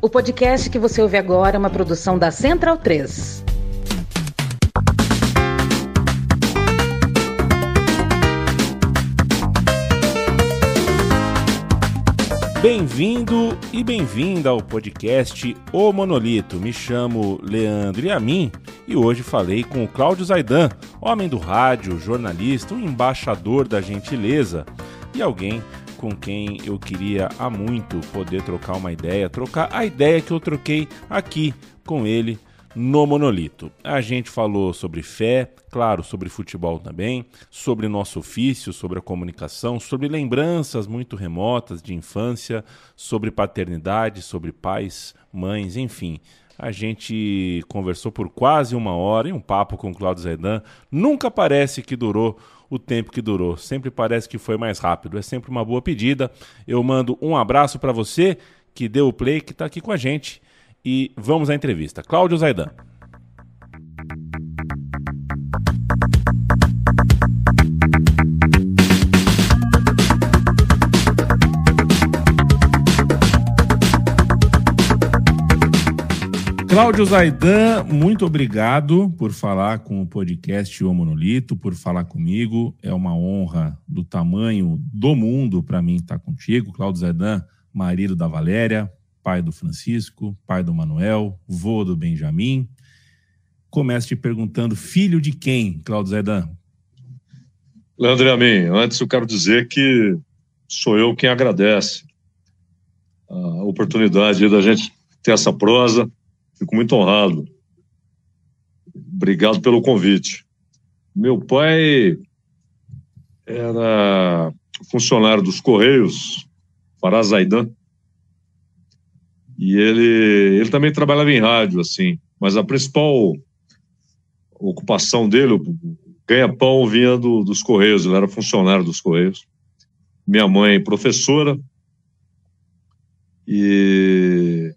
O podcast que você ouve agora é uma produção da Central 3. Bem-vindo e bem-vinda ao podcast O Monolito. Me chamo Leandro Yamin e hoje falei com o Cláudio Zaidan, homem do rádio, jornalista, um embaixador da gentileza e alguém com quem eu queria há muito poder trocar uma ideia, trocar a ideia que eu troquei aqui com ele no Monolito. A gente falou sobre fé, claro, sobre futebol também, sobre nosso ofício, sobre a comunicação, sobre lembranças muito remotas de infância, sobre paternidade, sobre pais, mães, enfim. A gente conversou por quase uma hora em um papo com o Claudio Zaidan. Nunca parece que durou o tempo que durou. Sempre parece que foi mais rápido. É sempre uma boa pedida. Eu mando um abraço para você que deu o play, que está aqui com a gente. E vamos à entrevista. Cláudio Zaidan. Cláudio Zaidan, muito obrigado por falar com o podcast O Monolito, por falar comigo. É uma honra do tamanho do mundo para mim estar contigo. Cláudio Zaidan, marido da Valéria, pai do Francisco, pai do Manuel, vô do Benjamin. Começo te perguntando, filho de quem, Cláudio Zaidan? Leandro Amin, antes eu quero dizer que sou eu quem agradece a oportunidade da gente ter essa prosa Fico muito honrado. Obrigado pelo convite. Meu pai era funcionário dos Correios, Parazaidan, e ele, ele também trabalhava em rádio, assim, mas a principal ocupação dele, ganha-pão, vinha do, dos Correios, ele era funcionário dos Correios. Minha mãe, professora, e,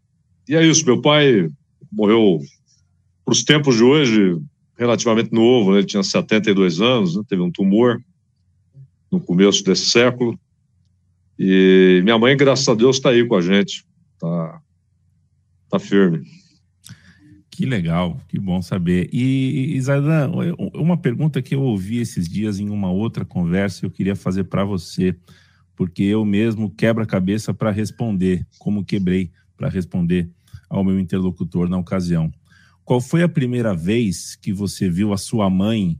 e é isso, meu pai morreu para os tempos de hoje relativamente novo, né? ele tinha 72 anos, né? teve um tumor no começo desse século. E minha mãe, graças a Deus, está aí com a gente, tá, tá firme. Que legal, que bom saber. E, Zaidan, uma pergunta que eu ouvi esses dias em uma outra conversa, eu queria fazer para você, porque eu mesmo quebra a cabeça para responder, como quebrei para responder ao meu interlocutor na ocasião. Qual foi a primeira vez que você viu a sua mãe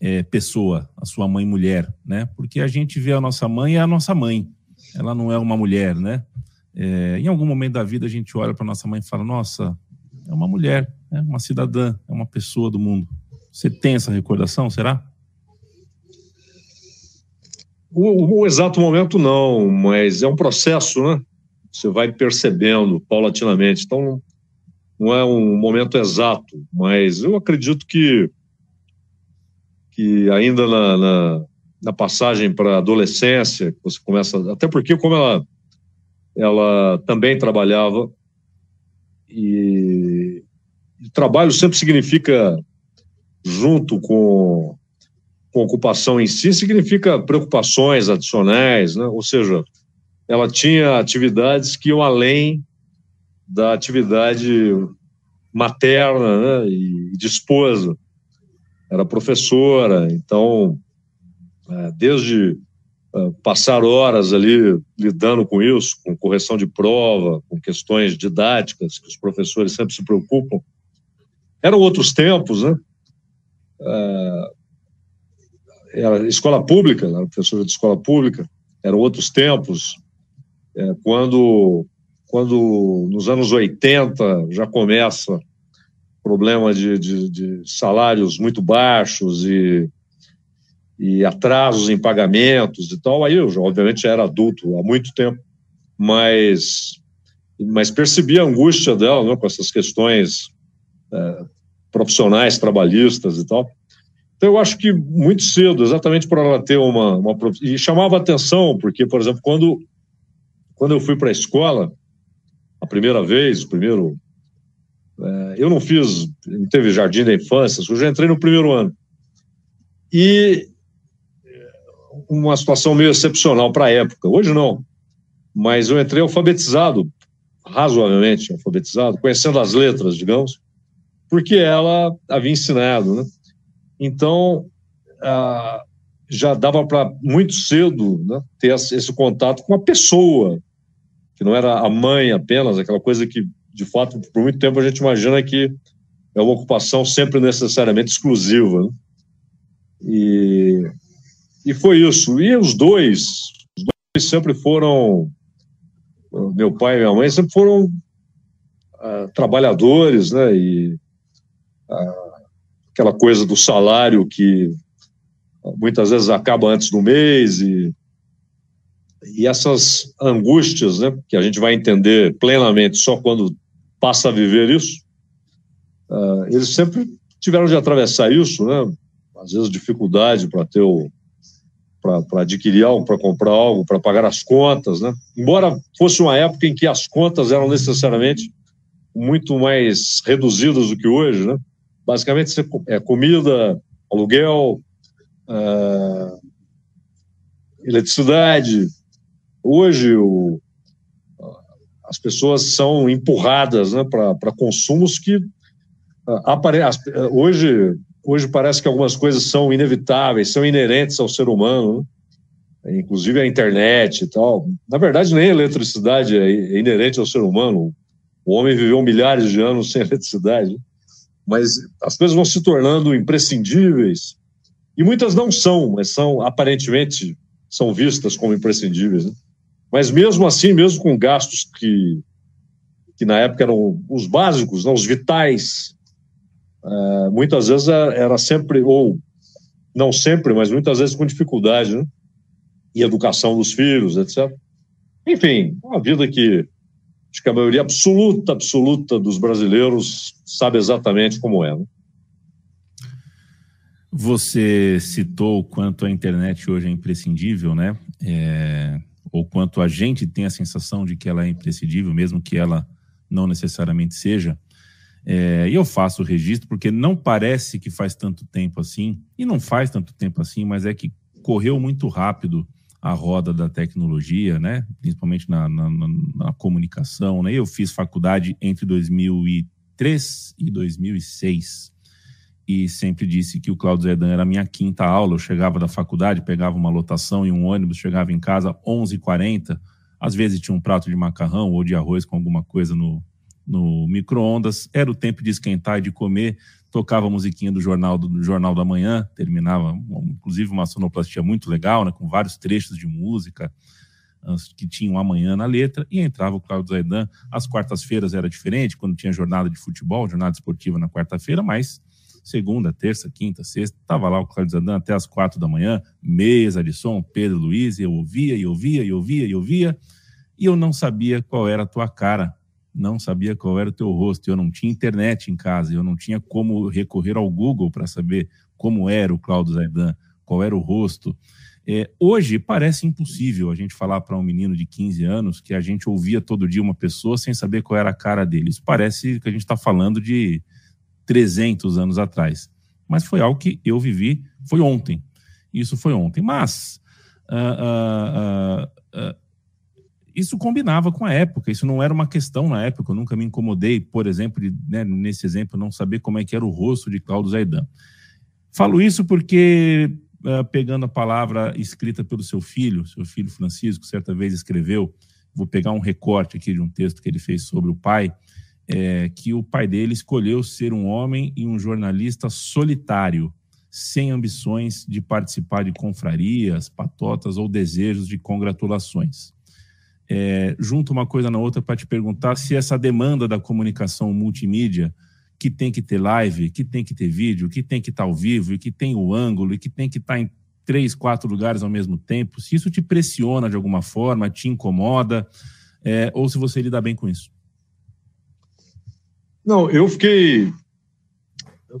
é, pessoa, a sua mãe mulher, né? Porque a gente vê a nossa mãe é a nossa mãe, ela não é uma mulher, né? É, em algum momento da vida a gente olha para nossa mãe e fala: Nossa, é uma mulher, é uma cidadã, é uma pessoa do mundo. Você tem essa recordação, será? O, o, exato momento não, mas é um processo, né? Você vai percebendo paulatinamente. Então, não é um momento exato, mas eu acredito que, que ainda na, na, na passagem para a adolescência, você começa. Até porque, como ela, ela também trabalhava, e, e trabalho sempre significa, junto com, com ocupação em si, significa preocupações adicionais, né? ou seja, ela tinha atividades que iam além da atividade materna né, e de esposa. Era professora, então, é, desde é, passar horas ali lidando com isso, com correção de prova, com questões didáticas, que os professores sempre se preocupam. Eram outros tempos, né? É, era escola pública, era professora de escola pública, eram outros tempos, é, quando, quando nos anos 80 já começa problema de, de, de salários muito baixos e, e atrasos em pagamentos e tal, aí eu já, obviamente era adulto há muito tempo, mas, mas percebi a angústia dela né, com essas questões é, profissionais, trabalhistas e tal. Então, eu acho que muito cedo, exatamente por ela ter uma, uma. E chamava atenção, porque, por exemplo, quando quando eu fui para a escola, a primeira vez, o primeiro. É, eu não fiz, não teve jardim da infância, eu já entrei no primeiro ano. E uma situação meio excepcional para a época. Hoje não. Mas eu entrei alfabetizado razoavelmente alfabetizado, conhecendo as letras, digamos, porque ela havia ensinado, né? Então, ah, já dava para muito cedo né, ter esse contato com a pessoa, que não era a mãe apenas, aquela coisa que, de fato, por muito tempo a gente imagina que é uma ocupação sempre necessariamente exclusiva. Né? E, e foi isso. E os dois, os dois sempre foram, meu pai e minha mãe sempre foram uh, trabalhadores, né? E uh, aquela coisa do salário que muitas vezes acaba antes do mês e, e essas angústias, né, que a gente vai entender plenamente só quando passa a viver isso, uh, eles sempre tiveram de atravessar isso, né, às vezes dificuldade para ter o para adquirir algo, para comprar algo, para pagar as contas, né? Embora fosse uma época em que as contas eram necessariamente muito mais reduzidas do que hoje, né? Basicamente é comida, aluguel, uh, eletricidade. Hoje, o, as pessoas são empurradas né, para consumos que uh, apare, hoje, hoje parece que algumas coisas são inevitáveis, são inerentes ao ser humano, né? inclusive a internet e tal. Na verdade, nem a eletricidade é inerente ao ser humano. O homem viveu milhares de anos sem eletricidade. Mas as coisas vão se tornando imprescindíveis e muitas não são, mas são aparentemente são vistas como imprescindíveis. Né? Mas mesmo assim, mesmo com gastos que, que na época eram os básicos, não, os vitais, uh, muitas vezes era sempre, ou não sempre, mas muitas vezes com dificuldade, né? E educação dos filhos, etc. Enfim, uma vida que acho que a maioria absoluta, absoluta dos brasileiros sabe exatamente como é. Né? Você citou o quanto a internet hoje é imprescindível, né? É, ou quanto a gente tem a sensação de que ela é imprescindível, mesmo que ela não necessariamente seja. É, eu faço o registro porque não parece que faz tanto tempo assim, e não faz tanto tempo assim, mas é que correu muito rápido a roda da tecnologia, né? principalmente na, na, na comunicação. Né? Eu fiz faculdade entre 2003 e 2006 e sempre disse que o Cláudio Zedan era a minha quinta aula. Eu chegava da faculdade, pegava uma lotação em um ônibus, chegava em casa 11h40. Às vezes tinha um prato de macarrão ou de arroz com alguma coisa no, no micro-ondas. Era o tempo de esquentar e de comer. Tocava a musiquinha do jornal, do Jornal da Manhã, terminava, inclusive, uma sonoplastia muito legal, né, com vários trechos de música que tinham amanhã na letra, e entrava o Cláudio Zaidan. Às quartas-feiras era diferente, quando tinha jornada de futebol, jornada esportiva na quarta-feira, mas segunda, terça, quinta, sexta, estava lá o Cláudio Zandan até as quatro da manhã, mesa de som, Pedro Luiz, e eu ouvia, e ouvia, e ouvia, e ouvia, e eu não sabia qual era a tua cara, não sabia qual era o teu rosto, eu não tinha internet em casa, eu não tinha como recorrer ao Google para saber como era o Cláudio Zaidan, qual era o rosto. É, hoje parece impossível a gente falar para um menino de 15 anos que a gente ouvia todo dia uma pessoa sem saber qual era a cara dele. Isso parece que a gente está falando de 300 anos atrás. Mas foi algo que eu vivi, foi ontem. Isso foi ontem. Mas uh, uh, uh, isso combinava com a época, isso não era uma questão na época, eu nunca me incomodei, por exemplo, de, né, nesse exemplo, não saber como é que era o rosto de Cláudio Zaidan. Falo isso porque, pegando a palavra escrita pelo seu filho, seu filho Francisco, certa vez escreveu, vou pegar um recorte aqui de um texto que ele fez sobre o pai, é, que o pai dele escolheu ser um homem e um jornalista solitário, sem ambições de participar de confrarias, patotas ou desejos de congratulações. É, junto uma coisa na outra para te perguntar se essa demanda da comunicação multimídia, que tem que ter live, que tem que ter vídeo, que tem que estar ao vivo, e que tem o ângulo, e que tem que estar em três, quatro lugares ao mesmo tempo, se isso te pressiona de alguma forma, te incomoda, é, ou se você lida bem com isso. Não, eu fiquei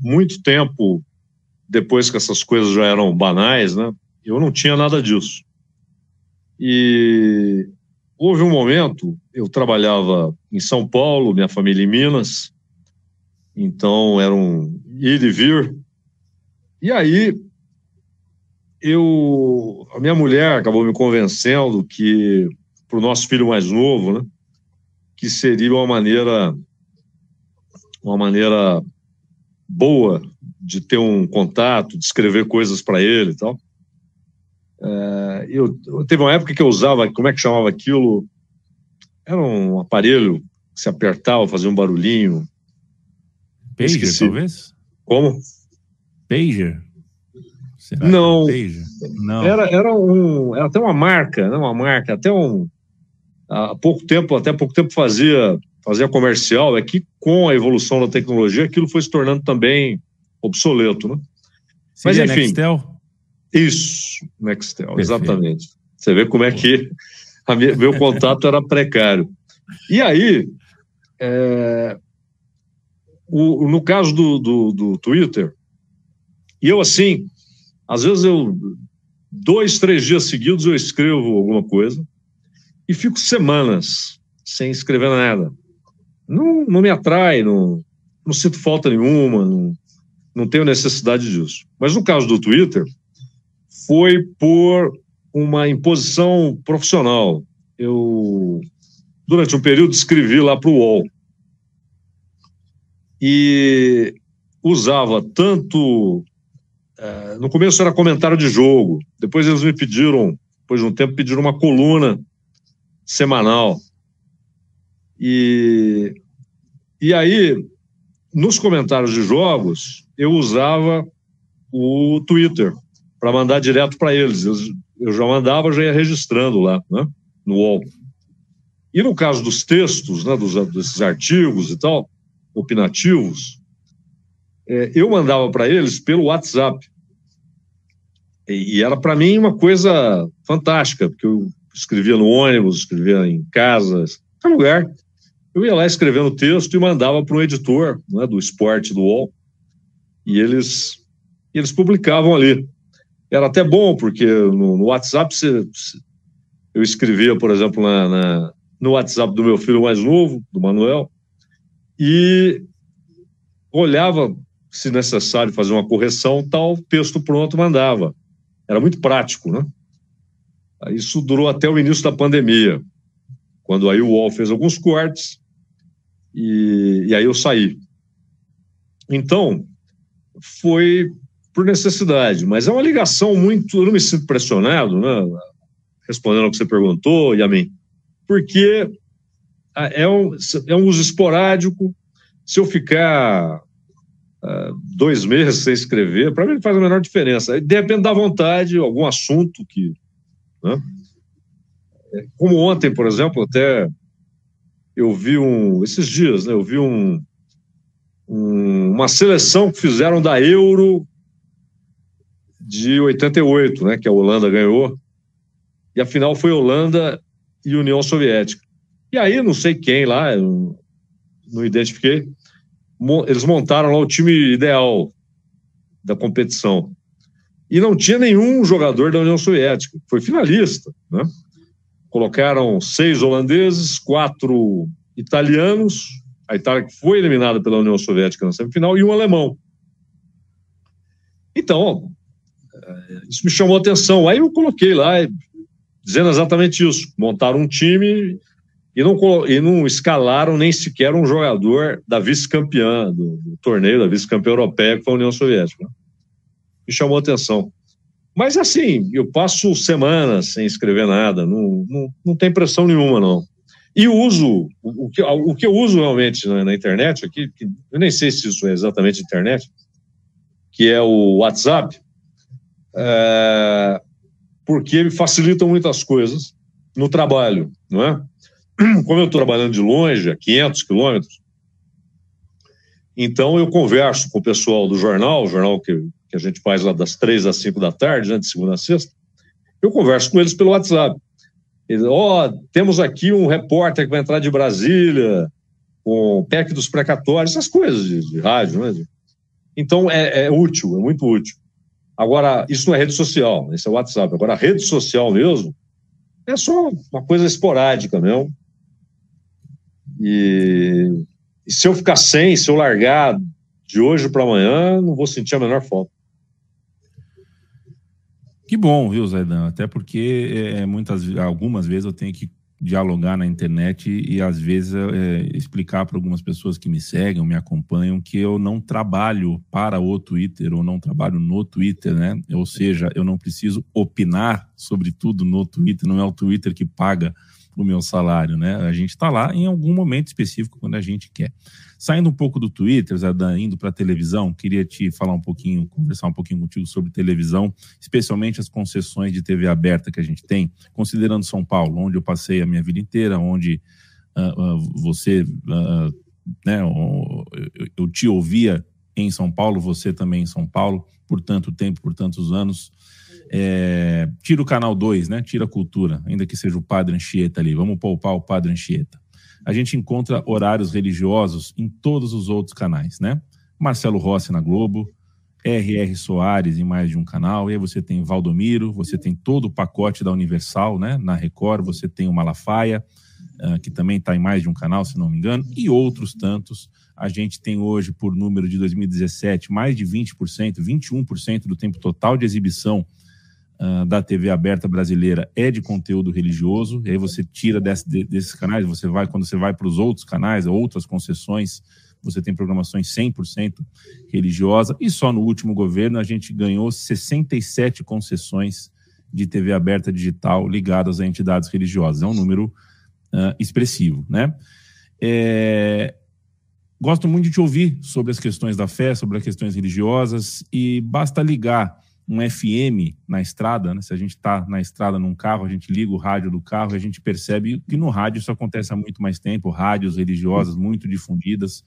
muito tempo depois que essas coisas já eram banais, né? Eu não tinha nada disso. E houve um momento, eu trabalhava em São Paulo, minha família em Minas, então era um ir e vir. E aí eu, a minha mulher acabou me convencendo que para o nosso filho mais novo, né? que seria uma maneira uma maneira boa de ter um contato, de escrever coisas para ele e tal. É, eu, eu, teve uma época que eu usava, como é que chamava aquilo? Era um aparelho que se apertava, fazia um barulhinho. Pager, Esqueci. talvez? Como? Pager? Será não, Pager? não. Era, era, um, era até uma marca, né? uma marca, até um. Há pouco tempo, até pouco tempo fazia, fazia comercial. É que com a evolução da tecnologia, aquilo foi se tornando também obsoleto, né? Mas enfim. Nextel? Isso, Nextel, Perfeito. exatamente. Você vê como é que minha, meu contato era precário. E aí, é, o, no caso do, do, do Twitter, e eu assim, às vezes eu, dois, três dias seguidos eu escrevo alguma coisa e fico semanas sem escrever nada. Não, não me atrai, não, não sinto falta nenhuma, não, não tenho necessidade disso. Mas no caso do Twitter, foi por uma imposição profissional. Eu, durante um período, escrevi lá para o UOL. E usava tanto. É, no começo era comentário de jogo, depois eles me pediram, depois de um tempo, pediram uma coluna semanal. E, e aí, nos comentários de jogos, eu usava o Twitter para mandar direto para eles. Eu, eu, já mandava, já ia registrando lá, né, no UOL. E no caso dos textos, né, dos, desses artigos e tal, opinativos, é, eu mandava para eles pelo WhatsApp. E, e era para mim uma coisa fantástica, porque eu escrevia no ônibus, escrevia em casa, em lugar. Eu ia lá escrevendo o texto e mandava para um editor né, do esporte do UOL. E eles, eles publicavam ali era até bom, porque no, no WhatsApp eu escrevia, por exemplo, na, na, no WhatsApp do meu filho mais novo, do Manuel, e olhava se necessário fazer uma correção, tal, texto pronto, mandava. Era muito prático, né? Isso durou até o início da pandemia, quando aí o UOL fez alguns cortes e, e aí eu saí. Então, foi por necessidade, mas é uma ligação muito. Eu não me sinto pressionado, né? Respondendo ao que você perguntou, Yamin, porque é um, é um uso esporádico. Se eu ficar uh, dois meses sem escrever, para mim faz a menor diferença. Depende da vontade, algum assunto que. Né? É, como ontem, por exemplo, até eu vi um. Esses dias, né? Eu vi um, um uma seleção que fizeram da Euro de 88, né, que a Holanda ganhou. E a final foi Holanda e União Soviética. E aí, não sei quem lá, não identifiquei, eles montaram lá o time ideal da competição. E não tinha nenhum jogador da União Soviética, foi finalista. Né? Colocaram seis holandeses, quatro italianos, a Itália que foi eliminada pela União Soviética na semifinal, e um alemão. Então, isso me chamou a atenção. Aí eu coloquei lá, dizendo exatamente isso: montaram um time e não, e não escalaram nem sequer um jogador da vice-campeã, do, do, torneio da vice-campeã europeia, que foi a União Soviética. Me chamou a atenção. Mas assim, eu passo semanas sem escrever nada, não, não, não tem pressão nenhuma, não. E uso, o, que, o que eu uso realmente na, na internet aqui, que eu nem sei se isso é exatamente internet, que é o WhatsApp, é, porque facilitam muitas coisas no trabalho, não é? Como eu estou trabalhando de longe, a 500 quilômetros, então eu converso com o pessoal do jornal, o jornal que, que a gente faz lá das três às cinco da tarde, né, de segunda a sexta, eu converso com eles pelo WhatsApp. Ó, oh, temos aqui um repórter que vai entrar de Brasília, com o PEC dos precatórios, essas coisas de, de rádio, né? Então é, é útil, é muito útil. Agora, isso não é rede social, isso é WhatsApp. Agora, a rede social mesmo é só uma coisa esporádica mesmo. E, e se eu ficar sem, se eu largar de hoje para amanhã, não vou sentir a menor falta. Que bom, viu, Zaidan? Até porque é, é, muitas, algumas vezes eu tenho que dialogar na internet e, e às vezes, é, explicar para algumas pessoas que me seguem, me acompanham, que eu não trabalho para o Twitter ou não trabalho no Twitter, né? Ou seja, eu não preciso opinar sobre tudo no Twitter, não é o Twitter que paga o meu salário, né? A gente está lá em algum momento específico quando a gente quer. Saindo um pouco do Twitter, Zadan, indo para a televisão, queria te falar um pouquinho, conversar um pouquinho contigo sobre televisão, especialmente as concessões de TV aberta que a gente tem, considerando São Paulo, onde eu passei a minha vida inteira, onde uh, uh, você, uh, né, eu te ouvia em São Paulo, você também em São Paulo, por tanto tempo, por tantos anos. É, tira o canal 2, né? Tira a cultura, ainda que seja o Padre Anchieta ali. Vamos poupar o Padre Anchieta. A gente encontra horários religiosos em todos os outros canais, né? Marcelo Rossi na Globo, R.R. Soares em mais de um canal, e aí você tem Valdomiro, você tem todo o pacote da Universal, né? Na Record, você tem o Malafaia, uh, que também está em mais de um canal, se não me engano, e outros tantos. A gente tem hoje, por número de 2017, mais de 20%, 21% do tempo total de exibição uh, da TV aberta brasileira é de conteúdo religioso, e aí você tira desse, desses canais, você vai, quando você vai para os outros canais, outras concessões, você tem programações 100% religiosa, e só no último governo a gente ganhou 67 concessões de TV aberta digital ligadas a entidades religiosas. É um número uh, expressivo, né? É, gosto muito de te ouvir sobre as questões da fé, sobre as questões religiosas, e basta ligar um FM na estrada, né? se a gente está na estrada num carro, a gente liga o rádio do carro e a gente percebe que no rádio isso acontece há muito mais tempo, rádios religiosas muito difundidas.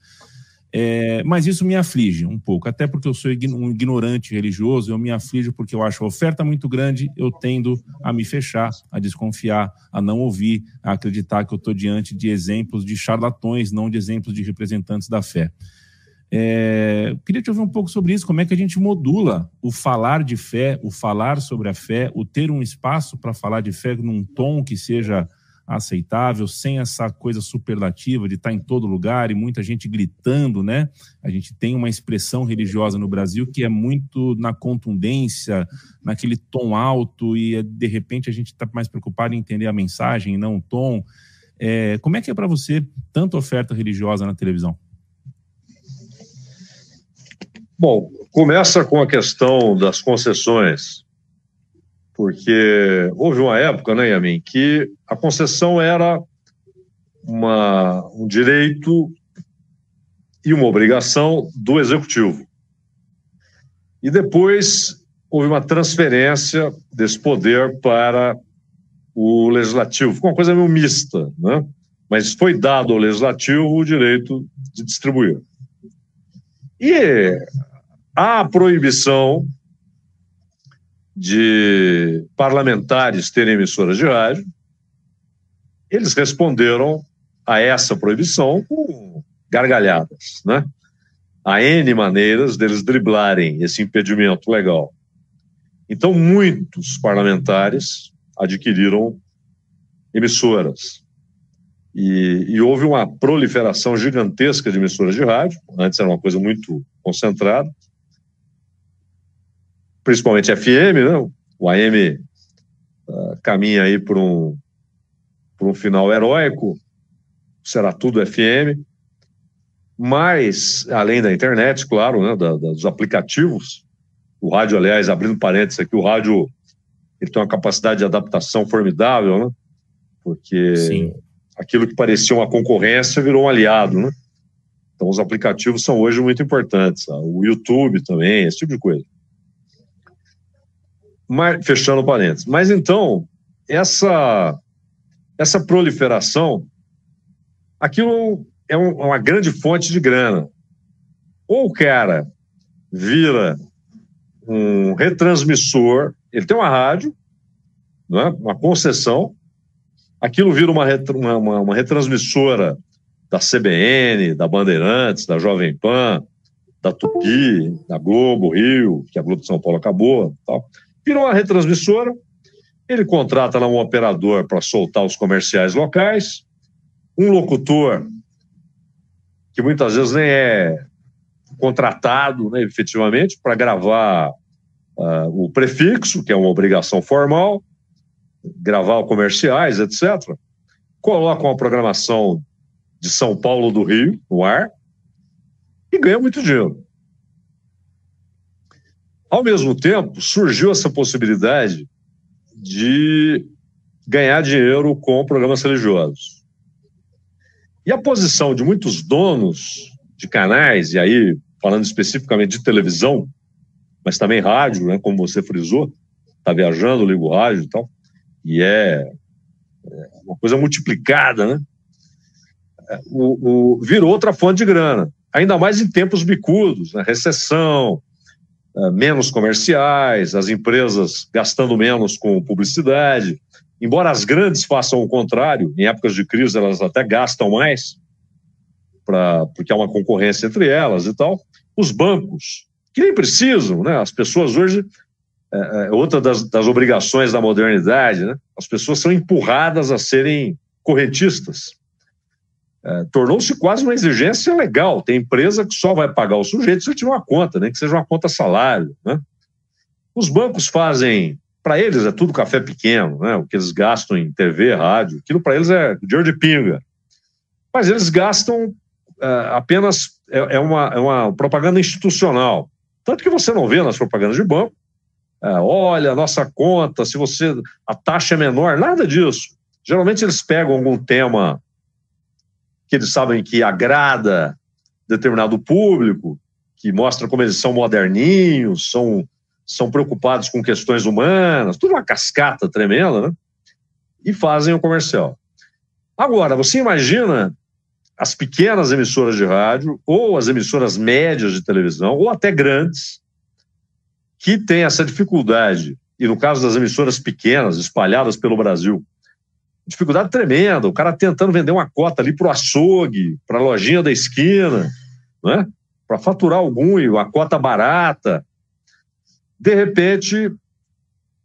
É, mas isso me aflige um pouco, até porque eu sou um ignorante religioso, eu me aflijo porque eu acho a oferta muito grande, eu tendo a me fechar, a desconfiar, a não ouvir, a acreditar que eu estou diante de exemplos de charlatões, não de exemplos de representantes da fé. É, queria te ouvir um pouco sobre isso, como é que a gente modula o falar de fé, o falar sobre a fé, o ter um espaço para falar de fé num tom que seja aceitável, sem essa coisa superlativa de estar tá em todo lugar e muita gente gritando, né? A gente tem uma expressão religiosa no Brasil que é muito na contundência, naquele tom alto e de repente a gente está mais preocupado em entender a mensagem e não o tom. É, como é que é para você tanta oferta religiosa na televisão? Bom, começa com a questão das concessões, porque houve uma época, né, Yamin, que a concessão era uma, um direito e uma obrigação do executivo. E depois houve uma transferência desse poder para o legislativo. Uma coisa meio mista, né? mas foi dado ao legislativo o direito de distribuir. E a proibição de parlamentares terem emissoras de rádio, eles responderam a essa proibição com gargalhadas, né? Há N maneiras deles driblarem esse impedimento legal. Então, muitos parlamentares adquiriram emissoras. E, e, houve uma proliferação gigantesca de emissoras de rádio. Antes era uma coisa muito concentrada principalmente FM, né? o AM uh, ah, caminha aí por um, por um final heróico, será tudo FM, mas, além da internet, claro, né, da, da, dos aplicativos, o rádio, aliás, abrindo parênteses aqui, o rádio ele tem uma capacidade de adaptação formidável, né? Porque Sim. aquilo que parecia uma concorrência virou um aliado, né? Então, os aplicativos são hoje muito importantes. Tá? O YouTube também, esse tipo de coisa. Mas, fechando parênteses. Mas então, essa, essa proliferação, aquilo é um, uma grande fonte de grana. Ou o cara vira um retransmissor, ele tem uma rádio, não é? uma concessão, aquilo vira uma, uma, uma retransmissora da CBN, da Bandeirantes, da Jovem Pan, da Tupi, da Globo, Rio, que a Globo de São Paulo acabou, tal virou uma retransmissora, ele contrata lá um operador para soltar os comerciais locais, um locutor que muitas vezes nem é contratado né, efetivamente para gravar uh, o prefixo, que é uma obrigação formal, gravar comerciais, etc. colocam a programação de São Paulo do Rio no ar e ganham muito dinheiro. Ao mesmo tempo, surgiu essa possibilidade de ganhar dinheiro com programas religiosos. E a posição de muitos donos de canais, e aí falando especificamente de televisão, mas também rádio, né, como você frisou, está viajando, liga o rádio e tal, e é, é uma coisa multiplicada, né? É, o, o, virou outra fonte de grana, ainda mais em tempos bicudos, né? recessão, menos comerciais, as empresas gastando menos com publicidade. Embora as grandes façam o contrário, em épocas de crise elas até gastam mais, pra, porque há uma concorrência entre elas e tal. Os bancos, que nem precisam, né? As pessoas hoje, é, outra das, das obrigações da modernidade, né? As pessoas são empurradas a serem correntistas. É, tornou-se quase uma exigência legal. Tem empresa que só vai pagar o sujeito se ele tiver uma conta, nem que seja uma conta salário. Né? Os bancos fazem, para eles é tudo café pequeno, né? o que eles gastam em TV, rádio, aquilo para eles é dinheiro de pinga. Mas eles gastam é, apenas, é, é, uma, é uma propaganda institucional. Tanto que você não vê nas propagandas de banco, é, olha, nossa conta, se você. a taxa é menor, nada disso. Geralmente eles pegam algum tema que eles sabem que agrada determinado público, que mostra como eles são moderninhos, são, são preocupados com questões humanas, tudo uma cascata tremenda, né? E fazem o comercial. Agora, você imagina as pequenas emissoras de rádio, ou as emissoras médias de televisão, ou até grandes, que têm essa dificuldade, e no caso das emissoras pequenas, espalhadas pelo Brasil, dificuldade tremenda. O cara tentando vender uma cota ali para o açougue, para a lojinha da esquina, né? para faturar algum, uma cota barata. De repente,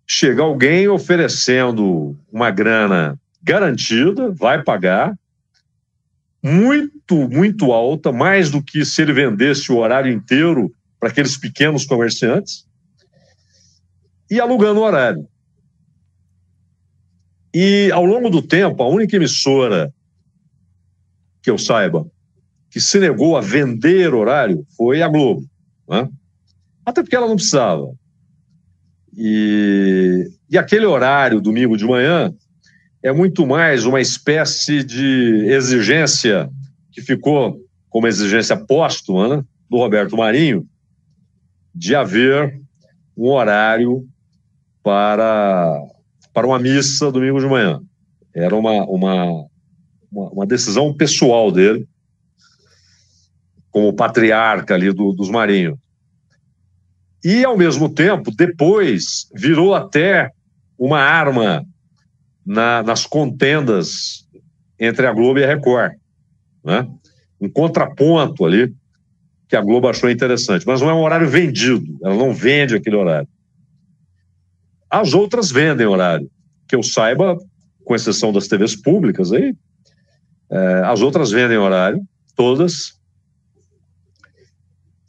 chega alguém oferecendo uma grana garantida, vai pagar, muito, muito alta, mais do que se ele vendesse o horário inteiro para aqueles pequenos comerciantes, e alugando o horário. E ao longo do tempo, a única emissora que eu saiba que se negou a vender horário foi a Globo. Né? Até porque ela não precisava. E, e aquele horário, domingo de manhã, é muito mais uma espécie de exigência que ficou como exigência póstuma né, do Roberto Marinho de haver um horário para para uma missa domingo de manhã. Era uma, uma, uma decisão pessoal dele, como patriarca ali do, dos marinhos. E, ao mesmo tempo, depois virou até uma arma na, nas contendas entre a Globo e a Record. Né? Um contraponto ali que a Globo achou interessante. Mas não é um horário vendido, ela não vende aquele horário. As outras vendem horário. Que eu saiba, com exceção das TVs públicas aí, é, as outras vendem horário, todas.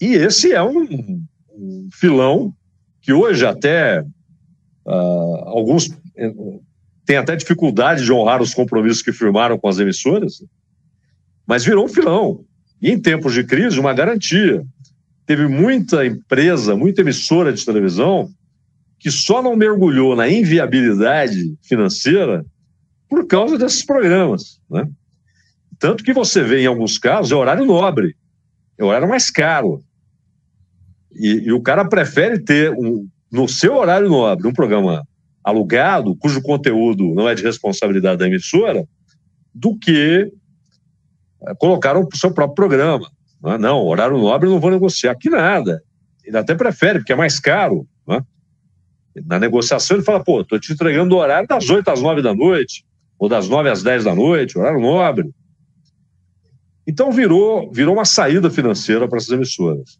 E esse é um, um filão que hoje até uh, alguns eh, têm até dificuldade de honrar os compromissos que firmaram com as emissoras, mas virou um filão. E em tempos de crise, uma garantia. Teve muita empresa, muita emissora de televisão que só não mergulhou na inviabilidade financeira por causa desses programas. Né? Tanto que você vê, em alguns casos, é horário nobre, é horário mais caro. E, e o cara prefere ter, um, no seu horário nobre, um programa alugado, cujo conteúdo não é de responsabilidade da emissora, do que é, colocar o seu próprio programa. Não, é? não, horário nobre não vou negociar. Que nada. Ele até prefere, porque é mais caro. Né? Na negociação, ele fala: pô, estou te entregando o horário das 8 às 9 da noite, ou das 9 às 10 da noite, horário nobre. Então virou, virou uma saída financeira para essas emissoras.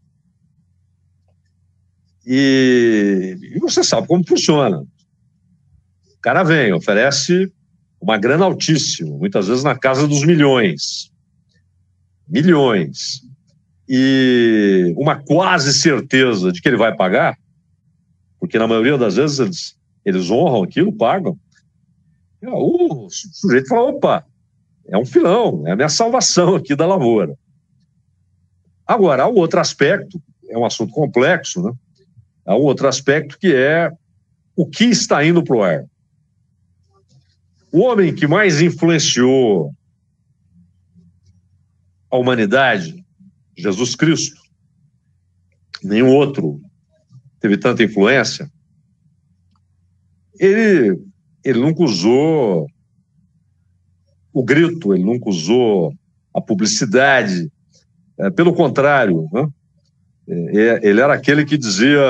E, e, você sabe como funciona. O cara vem, oferece uma grana altíssima, muitas vezes na casa dos milhões. Milhões. E uma quase certeza de que ele vai pagar, porque na maioria das vezes eles, eles honram aquilo, pagam. O sujeito fala: opa, é um filão, é a minha salvação aqui da lavoura. Agora, há um outro aspecto, é um assunto complexo, né? Há um outro aspecto que é o que está indo para o ar. O homem que mais influenciou a humanidade, Jesus Cristo, nenhum outro teve tanta influência, ele, ele nunca usou o grito, ele nunca usou a publicidade, é, pelo contrário, né? É, é, ele era aquele que dizia: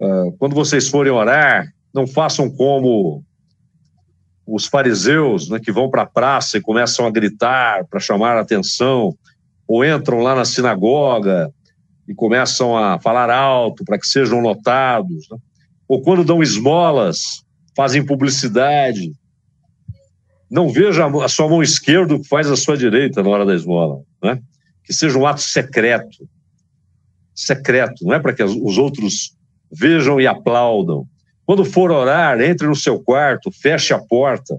ah, quando vocês forem orar, não façam como os fariseus, né, que vão para a praça e começam a gritar para chamar a atenção, ou entram lá na sinagoga e começam a falar alto para que sejam notados, né? ou quando dão esmolas, fazem publicidade. Não veja a sua mão esquerda o que faz a sua direita na hora da esmola, né? que seja um ato secreto. Secreto, não é para que os outros vejam e aplaudam. Quando for orar, entre no seu quarto, feche a porta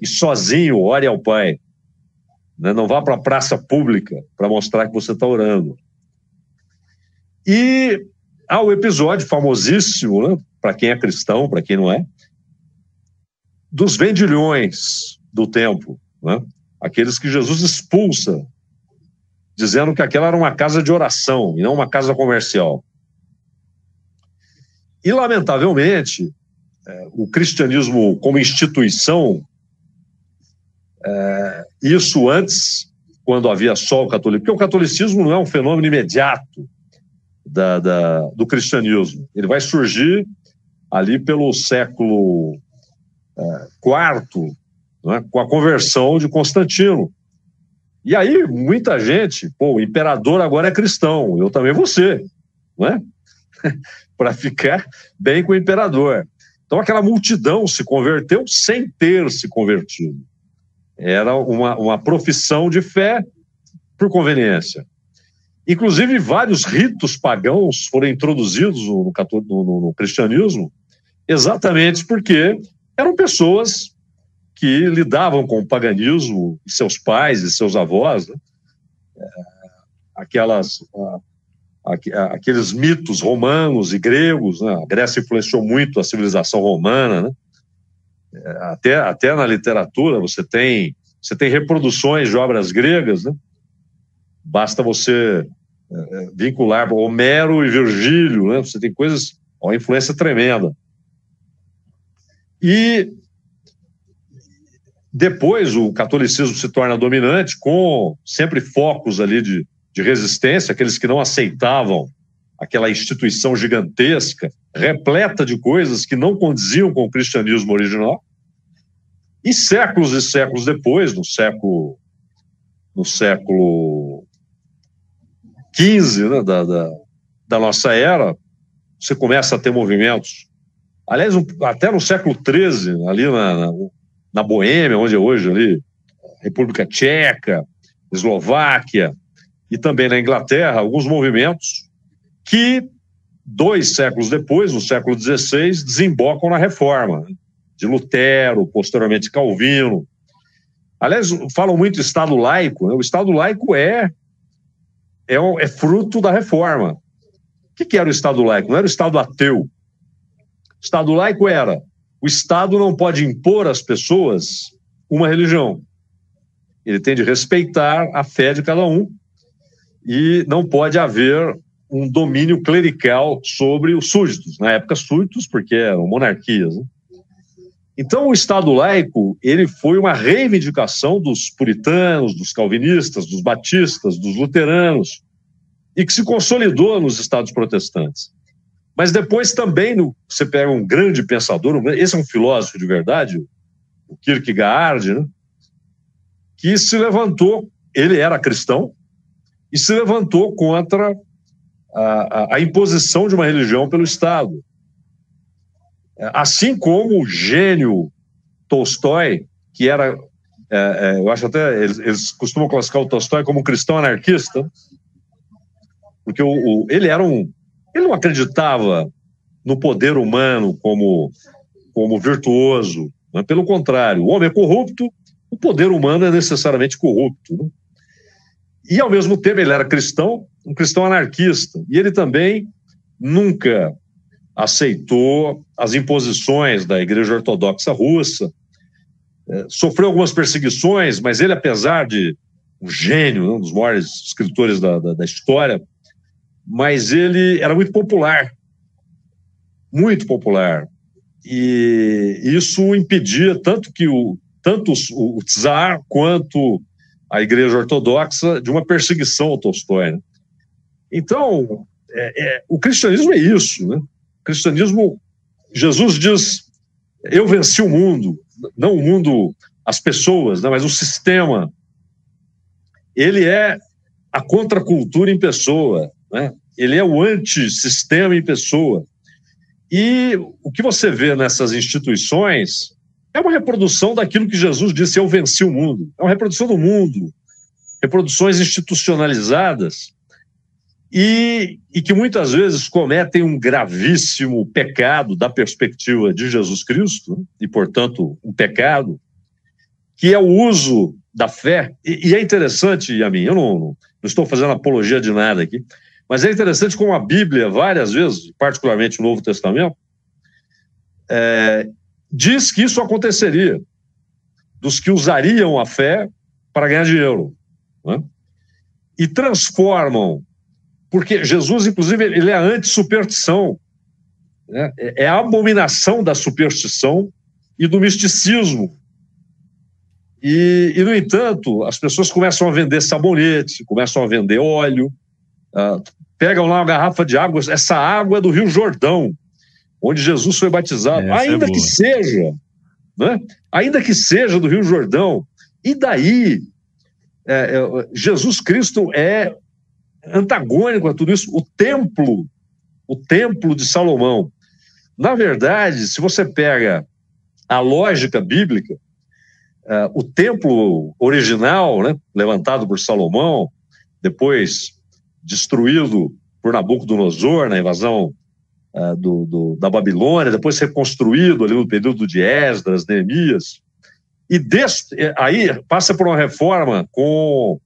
e sozinho ore ao Pai. Né? Não vá para a praça pública para mostrar que você está orando. E há o episódio famosíssimo, né? para quem é cristão, para quem não é, dos vendilhões do templo, né? aqueles que Jesus expulsa dizendo que aquela era uma casa de oração e não uma casa comercial. E, lamentavelmente, é, o cristianismo como instituição, é, isso antes, quando havia só o catolicismo, porque o catolicismo não é um fenômeno imediato da, da, do cristianismo. Ele vai surgir ali pelo século IV, é, né, com a conversão de Constantino. E aí, muita gente, pô, o imperador agora é cristão, eu também vou ser, não é? Para ficar bem com o imperador. Então, aquela multidão se converteu sem ter se convertido. Era uma, uma profissão de fé por conveniência. Inclusive, vários ritos pagãos foram introduzidos no, no, no cristianismo exatamente porque eram pessoas que lidavam com o paganismo, seus pais e seus avós, né? É, aquelas, aqueles mitos romanos e gregos, né? a Grécia influenciou muito a civilização romana, né? É, até, até na literatura você tem, você tem reproduções de obras gregas, né? Basta você é, vincular Homero e Virgílio, né? você tem coisas, uma influência tremenda. E depois o catolicismo se torna dominante, com sempre focos ali de, de resistência, aqueles que não aceitavam aquela instituição gigantesca, repleta de coisas que não condiziam com o cristianismo original. E séculos e séculos depois, no século no século XV né, da, da, da, nossa era, você começa a ter movimentos. Aliás, até no século XIII, ali na, na na Boêmia, onde é hoje ali, República Tcheca, Eslováquia e também na Inglaterra, alguns movimentos que dois séculos depois, no século XVI, desembocam na reforma né? de Lutero, posteriormente Calvino. Aliás, falam muito Estado laico. Né? O Estado laico é, é, é fruto da reforma. O que, que era o Estado laico? Não era o Estado ateu. O Estado laico era o Estado não pode impor às pessoas uma religião. Ele tem de respeitar a fé de cada um e não pode haver um domínio clerical sobre os súditos. Na época, súditos, porque eram monarquias. Né? Então, o Estado laico ele foi uma reivindicação dos puritanos, dos calvinistas, dos batistas, dos luteranos, e que se consolidou nos Estados protestantes. Mas depois também, no, você pega um grande pensador, esse é um filósofo de verdade, o Kierkegaard, né? que se levantou, ele era cristão, e se levantou contra a, a, a imposição de uma religião pelo Estado. Assim como o gênio Tolstói, que era, é, é, eu acho até, eles, eles, costumam classificar o Tolstói como um cristão anarquista, porque o, o, ele era um, ele não acreditava no poder humano como, como virtuoso. Né? Pelo contrário, o homem é corrupto, o poder humano é necessariamente corrupto. Né? E, ao mesmo tempo, ele era cristão, um cristão anarquista. E ele também nunca aceitou as imposições da Igreja Ortodoxa Russa. É, sofreu algumas perseguições, mas ele, apesar de um gênio, um dos maiores escritores da, da, da história, mas ele era muito popular. Muito popular. E isso impedia tanto que o, tanto o czar quanto a Igreja Ortodoxa de uma perseguição ao Tolstói. Né? Então, é, é, o cristianismo é isso. Né? Cristianismo, Jesus diz: Eu venci o mundo, não o mundo, as pessoas, né, mas o sistema. Ele é a contracultura em pessoa, né? ele é o antissistema em pessoa. E o que você vê nessas instituições é uma reprodução daquilo que Jesus disse: Eu venci o mundo. É uma reprodução do mundo, reproduções institucionalizadas e, e que muitas vezes cometem um gravíssimo pecado da perspectiva de Jesus Cristo, e, portanto, um pecado, que é o uso da fé. E, e é interessante, a mim, eu não, não estou fazendo apologia de nada aqui, mas é interessante como a Bíblia, várias vezes, particularmente o Novo Testamento, é, diz que isso aconteceria, dos que usariam a fé para ganhar dinheiro. Né? E transformam, porque Jesus, inclusive, ele é anti-superstição, né? é a abominação da superstição e do misticismo. E, e, no entanto, as pessoas começam a vender sabonete, começam a vender óleo, uh, pegam lá uma garrafa de água, essa água é do Rio Jordão, onde Jesus foi batizado, Essa é ainda é que seja, né? ainda que seja do Rio Jordão. E daí, é, é, Jesus Cristo é antagônico a tudo isso. O templo, o templo de Salomão. Na verdade, se você pega a lógica bíblica, é, o templo original, né, levantado por Salomão, depois destruído por Nabucodonosor na invasão uh, do, do, da Babilônia, depois reconstruído ali no período de Esdras, Neemias, e deste, eh, aí passa por uma reforma com,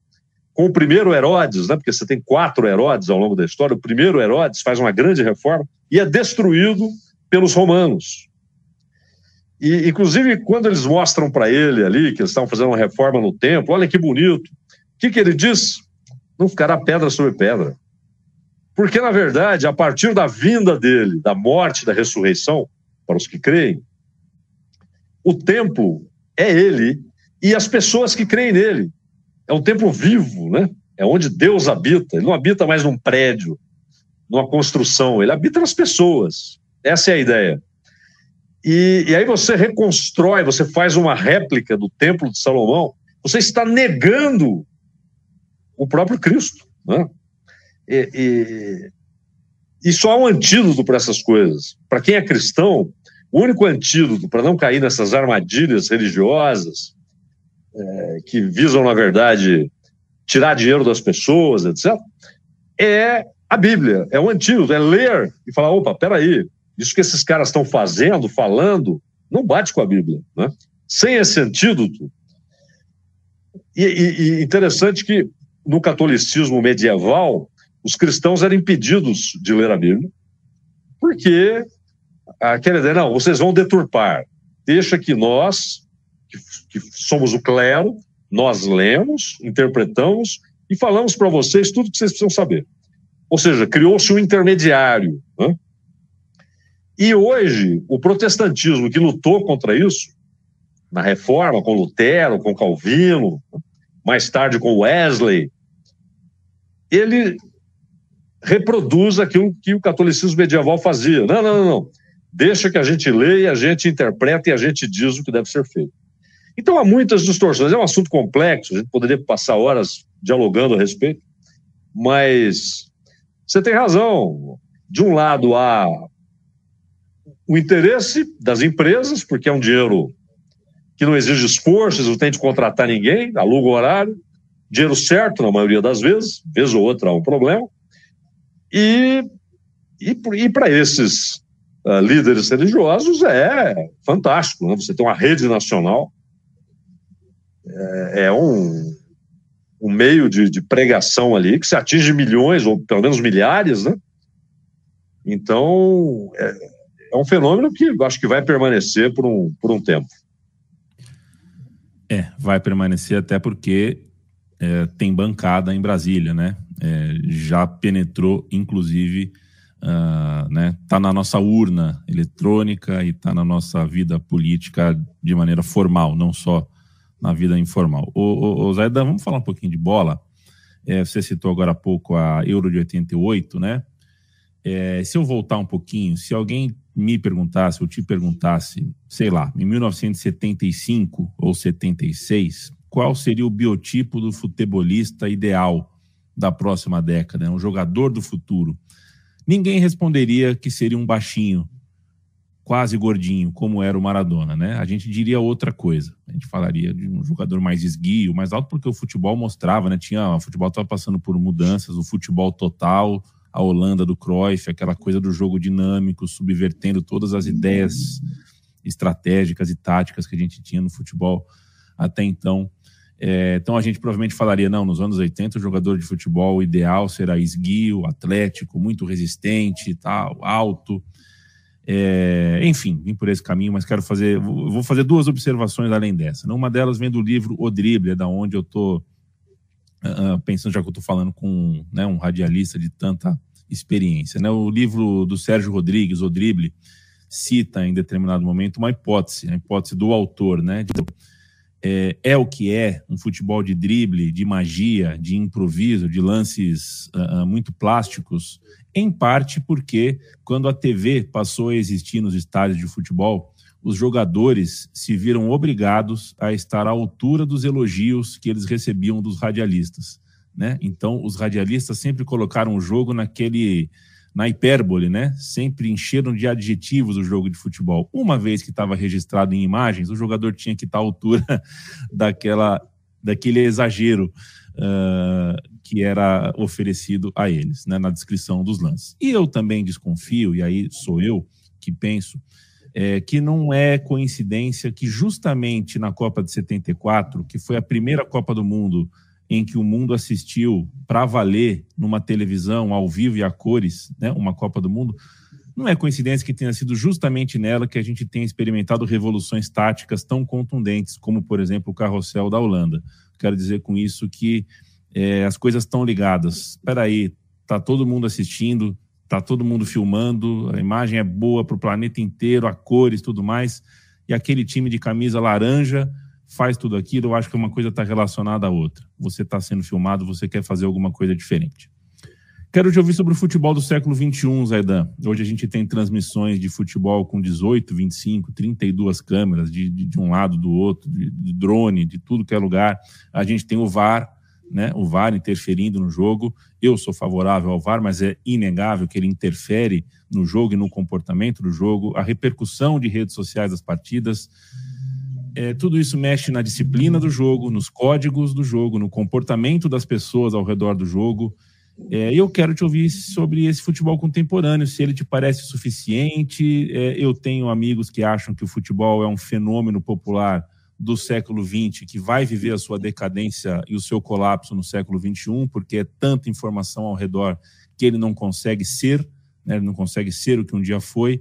com o primeiro Herodes, né, porque você tem quatro Herodes ao longo da história, o primeiro Herodes faz uma grande reforma e é destruído pelos romanos. E, inclusive, quando eles mostram para ele ali que eles estavam fazendo uma reforma no templo, olha que bonito. O que, que ele diz? Não ficará pedra sobre pedra. Porque, na verdade, a partir da vinda dele, da morte, da ressurreição, para os que creem, o templo é ele e as pessoas que creem nele. É um templo vivo, né? É onde Deus habita. Ele não habita mais num prédio, numa construção, ele habita nas pessoas. Essa é a ideia. E, e aí você reconstrói, você faz uma réplica do templo de Salomão, você está negando o próprio Cristo. Né? E, e, e só há um antídoto para essas coisas. Para quem é cristão, o único antídoto para não cair nessas armadilhas religiosas é, que visam, na verdade, tirar dinheiro das pessoas, etc., é a Bíblia. É um antídoto, é ler e falar: opa, peraí, isso que esses caras estão fazendo, falando, não bate com a Bíblia. Né? Sem esse antídoto. E, e, e interessante que no catolicismo medieval, os cristãos eram impedidos de ler a Bíblia, porque aquela ideia, não, vocês vão deturpar, deixa que nós, que, somos o clero, nós lemos, interpretamos e falamos para vocês tudo que vocês precisam saber. Ou seja, criou-se um intermediário. Né? E hoje, o protestantismo que lutou contra isso, na reforma, com Lutero, com Calvino, mais tarde com Wesley, ele reproduz aquilo que o catolicismo medieval fazia. Não, não, não, não. Deixa que a gente leia, a gente interpreta e a gente diz o que deve ser feito. Então há muitas distorções. É um assunto complexo, a gente poderia passar horas dialogando a respeito, mas você tem razão. De um lado há o interesse das empresas, porque é um dinheiro que não exige esforço, eles não têm de contratar ninguém, aluga o horário, dinheiro certo na maioria das vezes, vez ou outra há um problema. E, e, e para esses uh, líderes religiosos é fantástico, né? você tem uma rede nacional é, é um, um meio de, de, pregação ali que se atinge milhões, ou pelo menos milhares, né? Então, é, é um fenômeno que acho que vai permanecer por um, por um tempo. É, vai permanecer até porque é, tem bancada em Brasília, né? É, já penetrou, inclusive, uh, né? Tá na nossa urna eletrônica e tá na nossa vida política de maneira formal, não só na vida informal. Ô, ô, Zaidan, vamos falar um pouquinho de bola. É, você citou agora há pouco a Euro de 88, né? É, se eu voltar um pouquinho, se alguém me perguntasse, ou te perguntasse, sei lá, em 1975 ou 76, qual seria o biotipo do futebolista ideal da próxima década, um jogador do futuro, ninguém responderia que seria um baixinho, quase gordinho, como era o Maradona, né? A gente diria outra coisa. A gente falaria de um jogador mais esguio, mais alto, porque o futebol mostrava, né? Tinha, o futebol estava passando por mudanças, o futebol total, a Holanda do Cruyff, aquela coisa do jogo dinâmico, subvertendo todas as ideias estratégicas e táticas que a gente tinha no futebol até então. É, então a gente provavelmente falaria, não, nos anos 80 o jogador de futebol ideal será esguio, atlético, muito resistente, tal, alto. É, enfim, vim por esse caminho, mas quero fazer, vou fazer duas observações além dessa. Né? Uma delas vem do livro O Drible, é da onde eu estou uh, pensando, já que eu estou falando com né, um radialista de tanta experiência. Né? O livro do Sérgio Rodrigues, O Drible, cita em determinado momento uma hipótese, a hipótese do autor, né? De, é, é, o que é um futebol de drible, de magia, de improviso, de lances uh, muito plásticos, em parte porque quando a TV passou a existir nos estádios de futebol, os jogadores se viram obrigados a estar à altura dos elogios que eles recebiam dos radialistas. Né? Então, os radialistas sempre colocaram o jogo naquele na hipérbole, né? Sempre encheram de adjetivos o jogo de futebol. Uma vez que estava registrado em imagens, o jogador tinha que estar à altura daquela, daquele exagero uh, que era oferecido a eles, né? Na descrição dos lances. E eu também desconfio, e aí sou eu que penso, é, que não é coincidência que justamente na Copa de 74, que foi a primeira Copa do Mundo em que o mundo assistiu para valer numa televisão ao vivo e a cores, né, uma Copa do Mundo, não é coincidência que tenha sido justamente nela que a gente tenha experimentado revoluções táticas tão contundentes, como, por exemplo, o carrossel da Holanda. Quero dizer com isso que é, as coisas estão ligadas. Espera aí, tá todo mundo assistindo, tá todo mundo filmando, a imagem é boa para o planeta inteiro, a cores, tudo mais, e aquele time de camisa laranja faz tudo aquilo, eu acho que uma coisa está relacionada à outra. Você está sendo filmado, você quer fazer alguma coisa diferente. Quero te ouvir sobre o futebol do século XXI, Zaidan. Hoje a gente tem transmissões de futebol com 18, 25, 32 câmeras, de, de, de um lado, do outro, de, de, drone, de tudo que é lugar. A gente tem o VAR, né? o VAR interferindo no jogo. Eu sou favorável ao VAR, mas é inegável que ele interfere no jogo e no comportamento do jogo. A repercussão de redes sociais das partidas é, tudo isso mexe na disciplina do jogo, nos códigos do jogo, no comportamento das pessoas ao redor do jogo. É, eu quero te ouvir sobre esse futebol contemporâneo, se ele te parece suficiente. É, eu tenho amigos que acham que o futebol é um fenômeno popular do século XX que vai viver a sua decadência e o seu colapso no século XXI, porque é tanta informação ao redor que ele não consegue ser, né, ele não consegue ser o que um dia foi.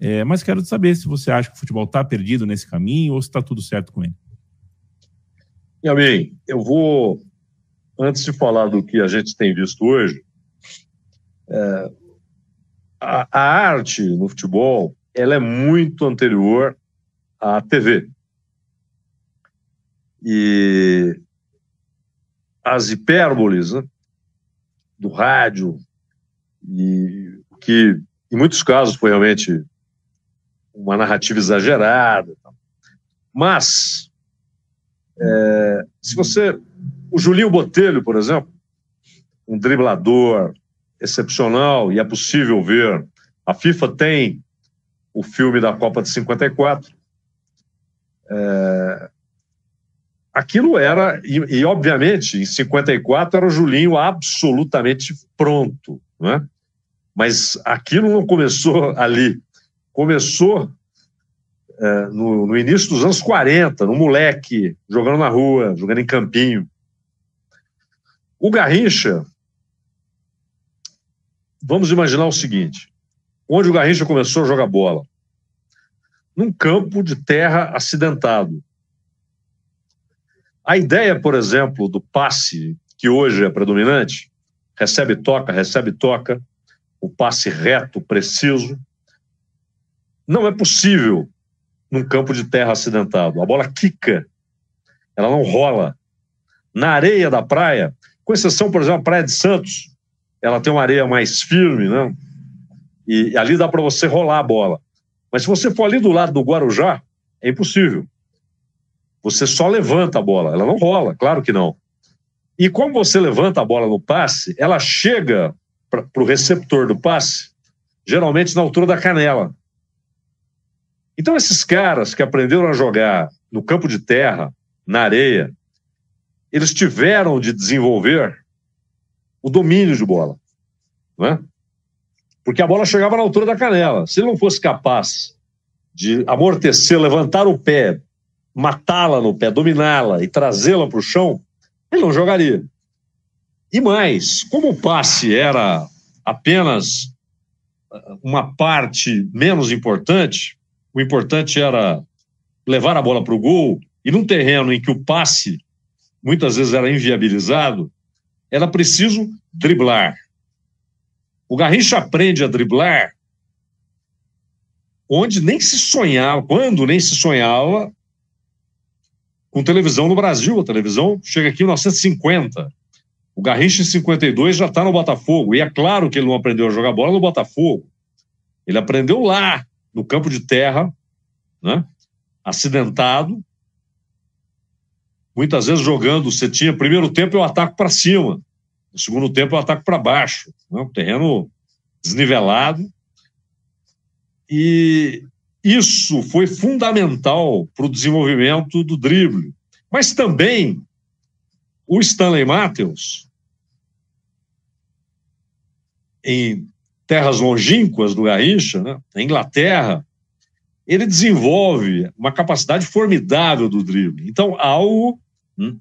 É, mas quero saber se você acha que o futebol está perdido nesse caminho ou se está tudo certo com ele. Yamin, eu vou, antes de falar do que a gente tem visto hoje, é, a, a, arte no futebol ela é muito anterior à TV. E as hipérboles né, do rádio, e que em muitos casos foi realmente uma narrativa exagerada. Mas, é, se você. O Julinho Botelho, por exemplo, um driblador excepcional, e é possível ver. A FIFA tem o filme da Copa de 54. É, aquilo era, e, e, obviamente, em 54 era o Julinho absolutamente pronto, né? mas aquilo não começou ali começou é, no, no, início dos anos 40, no moleque, jogando na rua, jogando em campinho. O Garrincha, vamos imaginar o seguinte: onde o Garrincha começou a jogar bola? Num campo de terra acidentado. A ideia, por exemplo, do passe, que hoje é predominante, recebe toca, recebe toca, o passe reto, preciso, não é possível num campo de terra acidentado. A bola quica, ela não rola. Na areia da praia, com exceção, por exemplo, a Praia de Santos, ela tem uma areia mais firme, né? E ali dá para você rolar a bola. Mas se você for ali do lado do Guarujá, é impossível. Você só levanta a bola, ela não rola, claro que não. E como você levanta a bola no passe, ela chega para o receptor do passe, geralmente na altura da canela. Então, esses caras que aprenderam a jogar no campo de terra, na areia, eles tiveram de desenvolver o domínio de bola. Né? Porque a bola chegava na altura da canela. Se ele não fosse capaz de amortecer, levantar o pé, matá-la no pé, dominá-la e trazê-la para o chão, ele não jogaria. E mais, como o passe era apenas uma parte menos importante, o importante era levar a bola para o gol, e num terreno em que o passe muitas vezes era inviabilizado, era preciso driblar. O Garrincha aprende a driblar onde nem se sonhava, quando nem se sonhava com televisão no Brasil. A televisão chega aqui em 1950. O Garrincha, em 52, já está no Botafogo. E é claro que ele não aprendeu a jogar bola no Botafogo. Ele aprendeu lá, no campo de terra, né? acidentado, muitas vezes jogando, você tinha primeiro tempo eu ataco para cima, no segundo tempo eu ataco para baixo, né? um terreno desnivelado. E isso foi fundamental para o desenvolvimento do drible. Mas também o Stanley Matthews, em terras longínquas do Garrincha, né, na Inglaterra, ele desenvolve uma capacidade formidável do drible. Então, algo hum,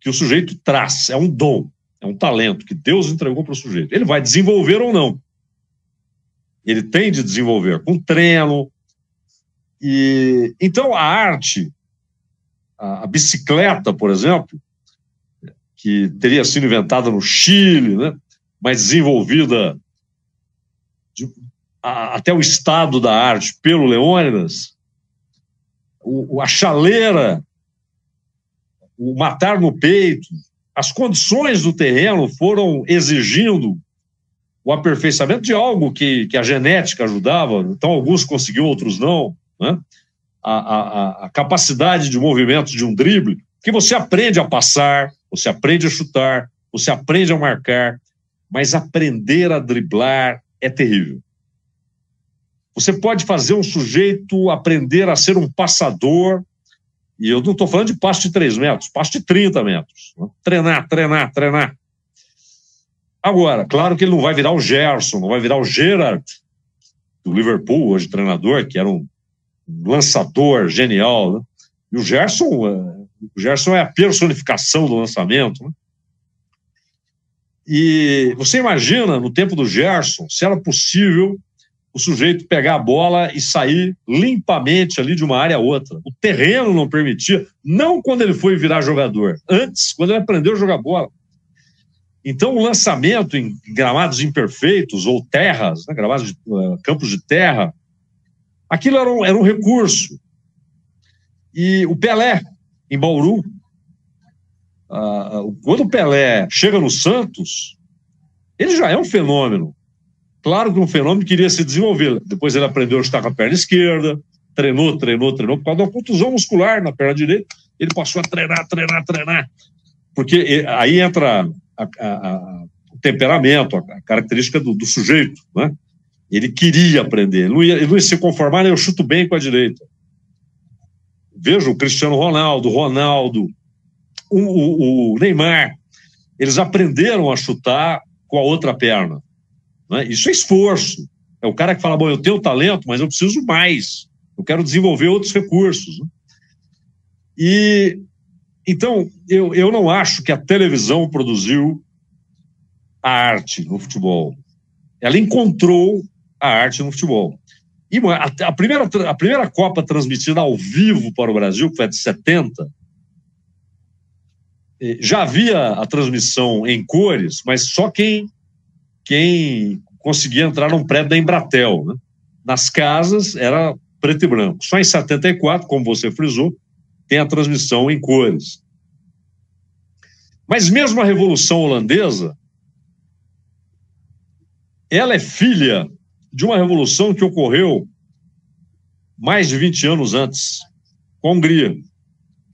que o sujeito traz, é um dom, é um talento que Deus entregou para o sujeito. Ele vai desenvolver ou não. Ele tem de desenvolver com treino. E então a arte, a, a bicicleta, por exemplo, que teria sido inventada no Chile, né, mas desenvolvida de, a, até o estado da arte pelo Leônidas, o, a chaleira, o matar no peito, as condições do terreno foram exigindo o aperfeiçoamento de algo que, que a genética ajudava, então alguns conseguiu, outros não, né? a, a, a capacidade de movimento de um drible, que você aprende a passar, você aprende a chutar, você aprende a marcar, mas aprender a driblar é terrível. Você pode fazer um sujeito aprender a ser um passador, e eu não estou falando de passo de 3 metros, passo de 30 metros. Né? Treinar, treinar, treinar. Agora, claro que ele não vai virar o Gerson, não vai virar o Gerard, do Liverpool, hoje treinador, que era um lançador genial. Né? E o Gerson, é, o Gerson é a personificação do lançamento. Né? E você imagina, no tempo do Gerson, se era possível o sujeito pegar a bola e sair limpamente ali de uma área a outra. O terreno não permitia, não quando ele foi virar jogador, antes, quando ele aprendeu a jogar bola. Então, o lançamento em gramados imperfeitos ou terras, né, gramados de, uh, campos de terra, aquilo era um, era um recurso. E o Pelé, em Bauru, uh, quando o Pelé chega no Santos, ele já é um fenômeno. Claro que um fenômeno queria se desenvolver. Depois ele aprendeu a chutar com a perna esquerda, treinou, treinou, treinou, por causa da contusão muscular na perna direita. Ele passou a treinar, treinar, treinar. Porque aí entra a, a, a, o temperamento, a, característica do, do, sujeito. Né? Ele queria aprender, ele não, ia, ele não ia se conformar, eu chuto bem com a direita. Veja o Cristiano Ronaldo, Ronaldo, o, o, o Neymar. Eles aprenderam a chutar com a outra perna. Né? Isso é esforço. É o cara que fala: bom, eu tenho talento, mas eu preciso mais. Eu quero desenvolver outros recursos. Né? E então eu, eu não acho que a televisão produziu a arte no futebol. Ela encontrou a arte no futebol. E a, a, primeira, a primeira Copa transmitida ao vivo para o Brasil, que foi a de 70, eh, já havia a transmissão em cores, mas só quem, quem conseguia entrar num prédio da Embratel. Né? Nas casas era preto e branco. Só em 74, como você frisou, tem a transmissão em cores. Mas mesmo a Revolução Holandesa, ela é filha de uma revolução que ocorreu mais de 20 anos antes, com a Hungria.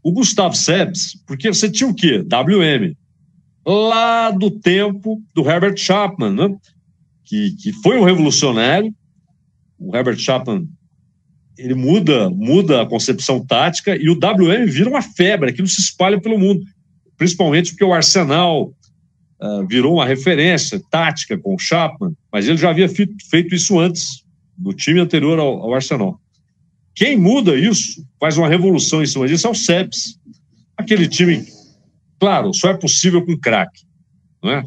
O Gustavo Sebes, porque você tinha o quê? WM. Lá do tempo do Herbert Chapman, né? que, que foi um revolucionário. O Herbert Chapman ele muda, muda a concepção tática e o WM vira uma febre, aquilo se espalha pelo mundo, principalmente porque o Arsenal uh, virou uma referência tática com o Chapman, mas ele já havia feito isso antes, no time anterior ao, ao, Arsenal. Quem muda isso, faz uma revolução em cima disso, é o Sebs. Aquele time, claro, só é possível com craque, não é?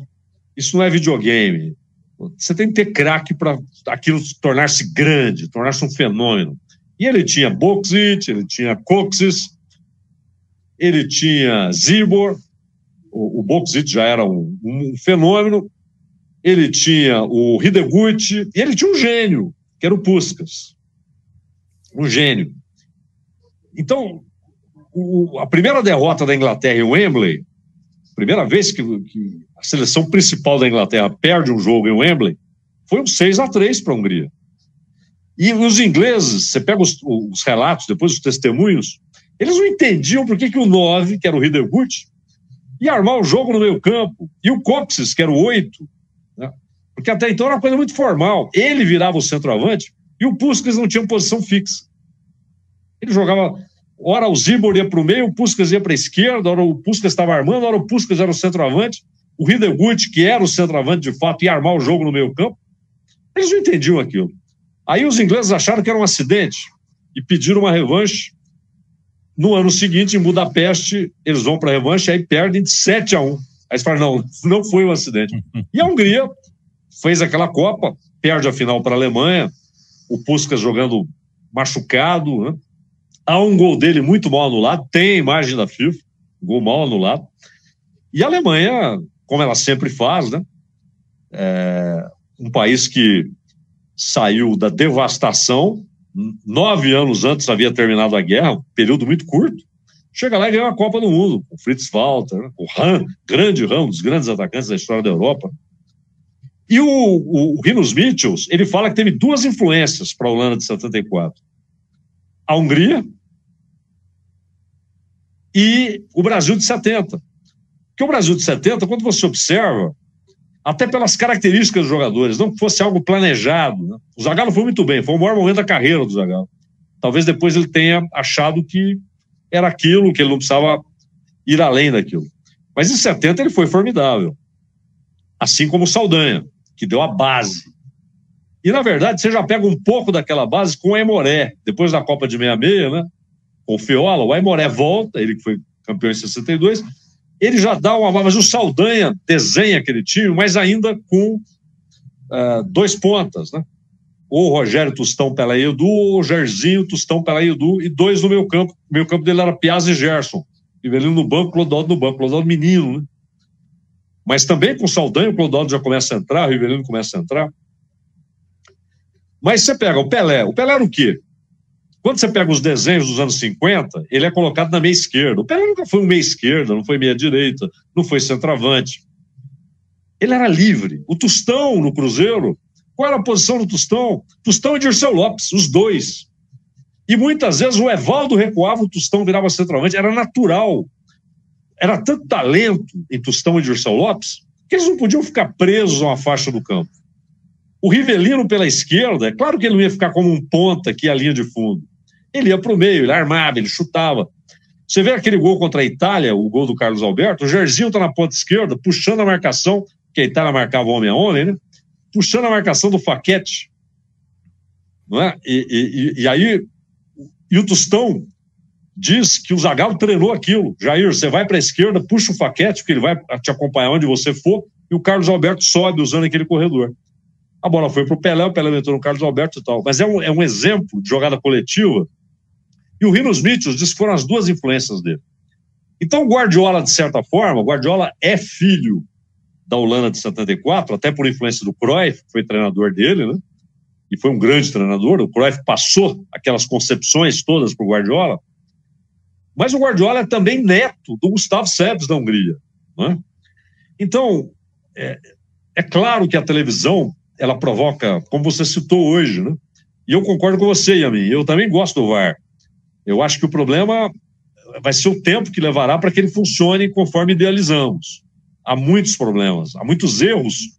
Isso não é videogame. Você tem que ter craque para aquilo tornar-se grande, tornar-se um fenômeno. E ele tinha Boxit, ele tinha Coxis, ele tinha Zibor, o, o Boxit já era um, um, fenômeno, ele tinha o Hideguchi, e ele tinha um gênio, que era o Puskas. Um gênio. Então, o, a primeira derrota da Inglaterra em Wembley, primeira vez que, que a seleção principal da Inglaterra perde um jogo em Wembley, foi um 6 a 3 para a Hungria. E os ingleses, você pega os, os, relatos, depois os testemunhos, eles não entendiam por que, que o 9, que era o Hideguchi, ia armar o jogo no meio campo, e o Copsis, que era o 8, né? porque até então era uma coisa muito formal. Ele virava o centroavante e o Puskas não tinha posição fixa. Ele jogava, ora o Zibor ia para o meio, o Puskas ia para a esquerda, ora o Puskas estava armando, ora o Puskas era o centroavante, o Hideguchi, que era o centroavante de fato, ia armar o jogo no meio campo. Eles não entendiam aquilo. Aí os ingleses acharam que era um acidente e pediram uma revanche. No ano seguinte, em Budapeste, eles vão para a revanche e aí perdem de 7 a 1. Aí eles falaram, não, não foi um acidente. E a Hungria fez aquela Copa, perde a final para a Alemanha, o Puskas jogando machucado, né? Há um gol dele muito mal anulado, tem a imagem da FIFA, gol mal anulado. E a Alemanha, como ela sempre faz, né? É um país que saiu da devastação. Nove anos antes havia terminado a guerra, um período muito curto. Chega lá e ganha a Copa do Mundo, com Fritz Walter, né? o Ram, grande Ram, um dos grandes atacantes da história da Europa. E o, o, o Rinos Mitchells, ele fala que teve duas influências para a Holanda de 74. A Hungria e o Brasil de 70. Porque o Brasil de 70, quando você observa, até pelas características dos jogadores, não que fosse algo planejado. Né? O Zagallo foi muito bem, foi o maior momento da carreira do Zagallo. Talvez depois ele tenha achado que era aquilo, que ele não precisava ir além daquilo. Mas em 70 ele foi formidável. Assim como o Saldanha, que deu a base. E na verdade você já pega um pouco daquela base com o Aimoré, depois da Copa de 66, né? Com o Fiola, o Aimoré volta, ele que foi campeão em 62, ele já dá uma. Mas o Saldanha desenha aquele time, mas ainda com uh, dois pontas, né? Ou Rogério Tostão pela Edu, ou o Jerzinho Tostão pela Edu, e dois no meu campo. O meu campo dele era Piazza e Gerson. Rivelino no banco, Clodoaldo no banco. Clodoaldo menino, né? Mas também com o Saldanha, o Clodoaldo já começa a entrar, o Rivelino começa a entrar. Mas você pega o Pelé. O Pelé era o quê? Quando você pega os desenhos dos anos 50, ele é colocado na meia esquerda. O Pelé nunca foi um meia esquerda, não foi meia direita, não foi centroavante. Ele era livre. O Tostão no Cruzeiro, qual era a posição do Tostão? Tostão e Dirceu Lopes, os dois. E muitas vezes o Evaldo recuava, o Tostão virava centroavante. Era natural. Era tanto talento em Tostão e Dirceu Lopes que eles não podiam ficar presos a uma faixa do campo. O Rivelino pela esquerda, é claro que ele não ia ficar como um ponta aqui a linha de fundo. Ele ia para o meio, ele armava, ele chutava. Você vê aquele gol contra a Itália, o gol do Carlos Alberto, o Jerzinho está na ponta esquerda, puxando a marcação, que a Itália marcava homem a homem, né? Puxando a marcação do Faquete. Não é? E, e, e aí E o Tostão diz que o Zagallo treinou aquilo. Jair, você vai para a esquerda, puxa o faquete, porque ele vai te acompanhar onde você for, e o Carlos Alberto sobe usando aquele corredor. A bola foi para o Pelé, o Pelé entrou no Carlos Alberto e tal. Mas é um, é um exemplo de jogada coletiva. E o Rinos Mitchell diz que foram as duas influências dele. Então, o Guardiola, de certa forma, Guardiola é filho da Holanda de 74, até por influência do Cruyff, que foi treinador dele, né? E foi um grande treinador. O Cruyff passou aquelas concepções todas para o Guardiola. Mas o Guardiola é também neto do Gustavo Sebes da Hungria. Né? Então, é, é claro que a televisão ela provoca, como você citou hoje, né? E eu concordo com você, Yamin. Eu também gosto do VAR. Eu acho que o problema vai ser o tempo que levará para que ele funcione conforme idealizamos. Há muitos problemas, há muitos erros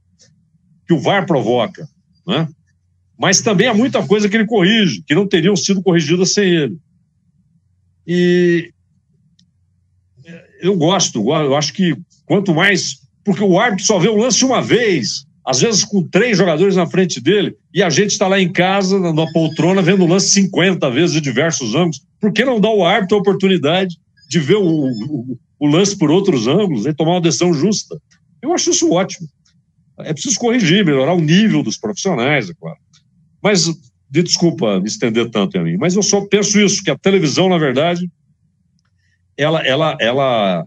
que o VAR provoca, né? Mas também há muita coisa que ele corrige, que não teriam sido corrigidas sem ele. E eu gosto, eu acho que quanto mais. Porque o árbitro só vê o lance uma vez, às vezes com três jogadores na frente dele, e a gente está lá em casa, na poltrona, vendo o lance 50 vezes de diversos ângulos. Por que não dar ao árbitro a oportunidade de ver o, o, o lance por outros ângulos e tomar uma decisão justa? Eu acho isso ótimo. É preciso corrigir, melhorar o nível dos profissionais, é claro. Mas, de desculpa me estender tanto em mim, mas eu só penso isso, que a televisão, na verdade, ela, ela, ela,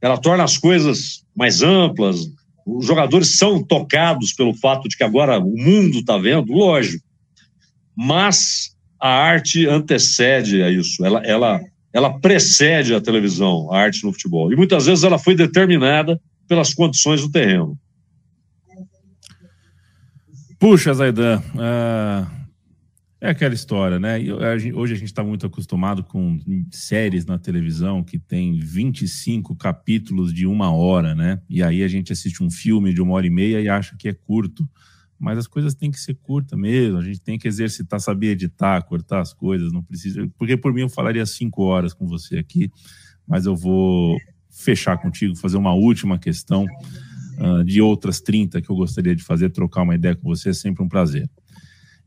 ela torna as coisas mais amplas, os jogadores são tocados pelo fato de que agora o mundo está vendo, lógico, mas a arte antecede a isso, ela, ela, ela precede a televisão, a arte no futebol. E muitas vezes ela foi determinada pelas condições do terreno. Puxa, Zaidan, uh, é aquela história, né? Hoje a gente está muito acostumado com séries na televisão que tem 25 capítulos de uma hora, né? E aí a gente assiste um filme de uma hora e meia e acha que é curto. Mas as coisas têm que ser curtas mesmo, a gente tem que exercitar, saber editar, cortar as coisas, não precisa. Porque por mim eu falaria cinco horas com você aqui, mas eu vou fechar contigo, fazer uma última questão uh, de outras 30 que eu gostaria de fazer, trocar uma ideia com você, é sempre um prazer.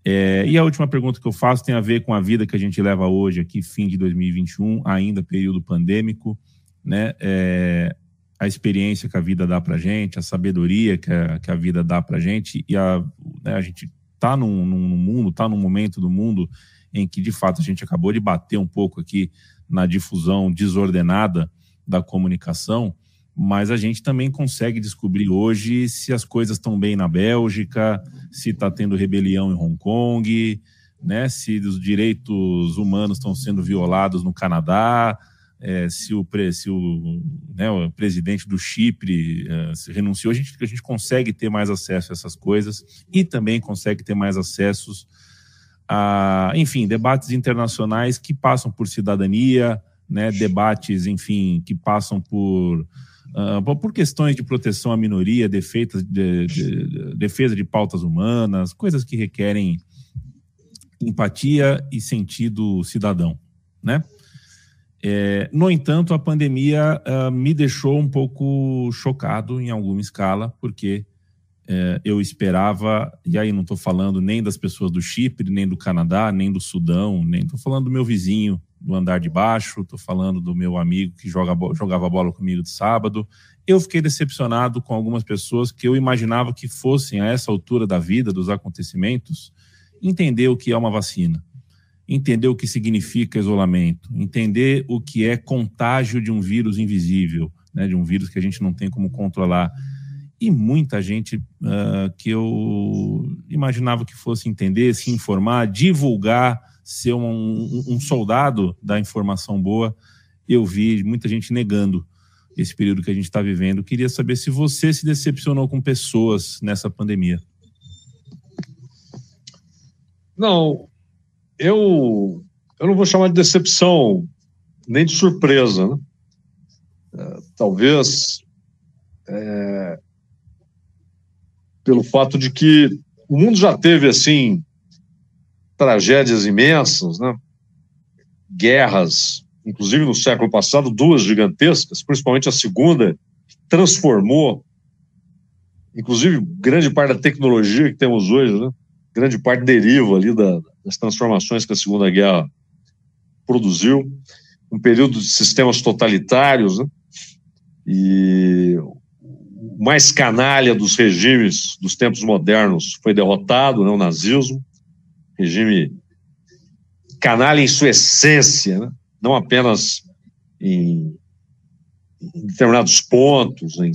É, e a última pergunta que eu faço tem a ver com a vida que a gente leva hoje aqui, fim de 2021, ainda período pandêmico, né? É, a experiência que a vida dá para gente, a sabedoria que a, que a vida dá para gente e a, né, a gente está num, num mundo, está num momento do mundo em que de fato a gente acabou de bater um pouco aqui na difusão desordenada da comunicação mas a gente também consegue descobrir hoje se as coisas estão bem na Bélgica, se está tendo rebelião em Hong Kong, né, se os direitos humanos estão sendo violados no Canadá, é, se, o, se o, né, o, presidente do Chipre é, renunciou, a gente, a gente consegue ter mais acesso a essas coisas e também consegue ter mais acessos a, enfim, debates internacionais que passam por cidadania, né, debates, enfim, que passam por Uh, por questões de proteção à minoria, defesa de, de, defesa de pautas humanas, coisas que requerem empatia e sentido cidadão, né? É, no entanto, a pandemia uh, me deixou um pouco chocado em alguma escala, porque uh, eu esperava, e aí não estou falando nem das pessoas do Chipre, nem do Canadá, nem do Sudão, nem estou falando do meu vizinho do andar de baixo, estou falando do meu amigo que joga, jogava bola comigo de sábado. Eu fiquei decepcionado com algumas pessoas que eu imaginava que fossem, a essa altura da vida, dos acontecimentos, entender o que é uma vacina, entender o que significa isolamento, entender o que é contágio de um vírus invisível, né, de um vírus que a gente não tem como controlar. E muita gente uh, que eu imaginava que fosse entender, se informar, divulgar ser um, um, um soldado da informação boa, eu vi muita gente negando esse período que a gente está vivendo. Queria saber se você se decepcionou com pessoas nessa pandemia. Não, eu, eu não vou chamar de decepção, nem de surpresa. Né? É, talvez é, pelo fato de que o mundo já teve assim tragédias imensas, né? guerras, inclusive no século passado, duas gigantescas, principalmente a segunda, que transformou, inclusive, grande parte da tecnologia que temos hoje, né? grande parte deriva ali da, das transformações que a Segunda Guerra produziu, um período de sistemas totalitários, né? e o mais canalha dos regimes dos tempos modernos foi derrotado, né, o nazismo, regime canalha em sua essência, né? não apenas em, em determinados pontos, em,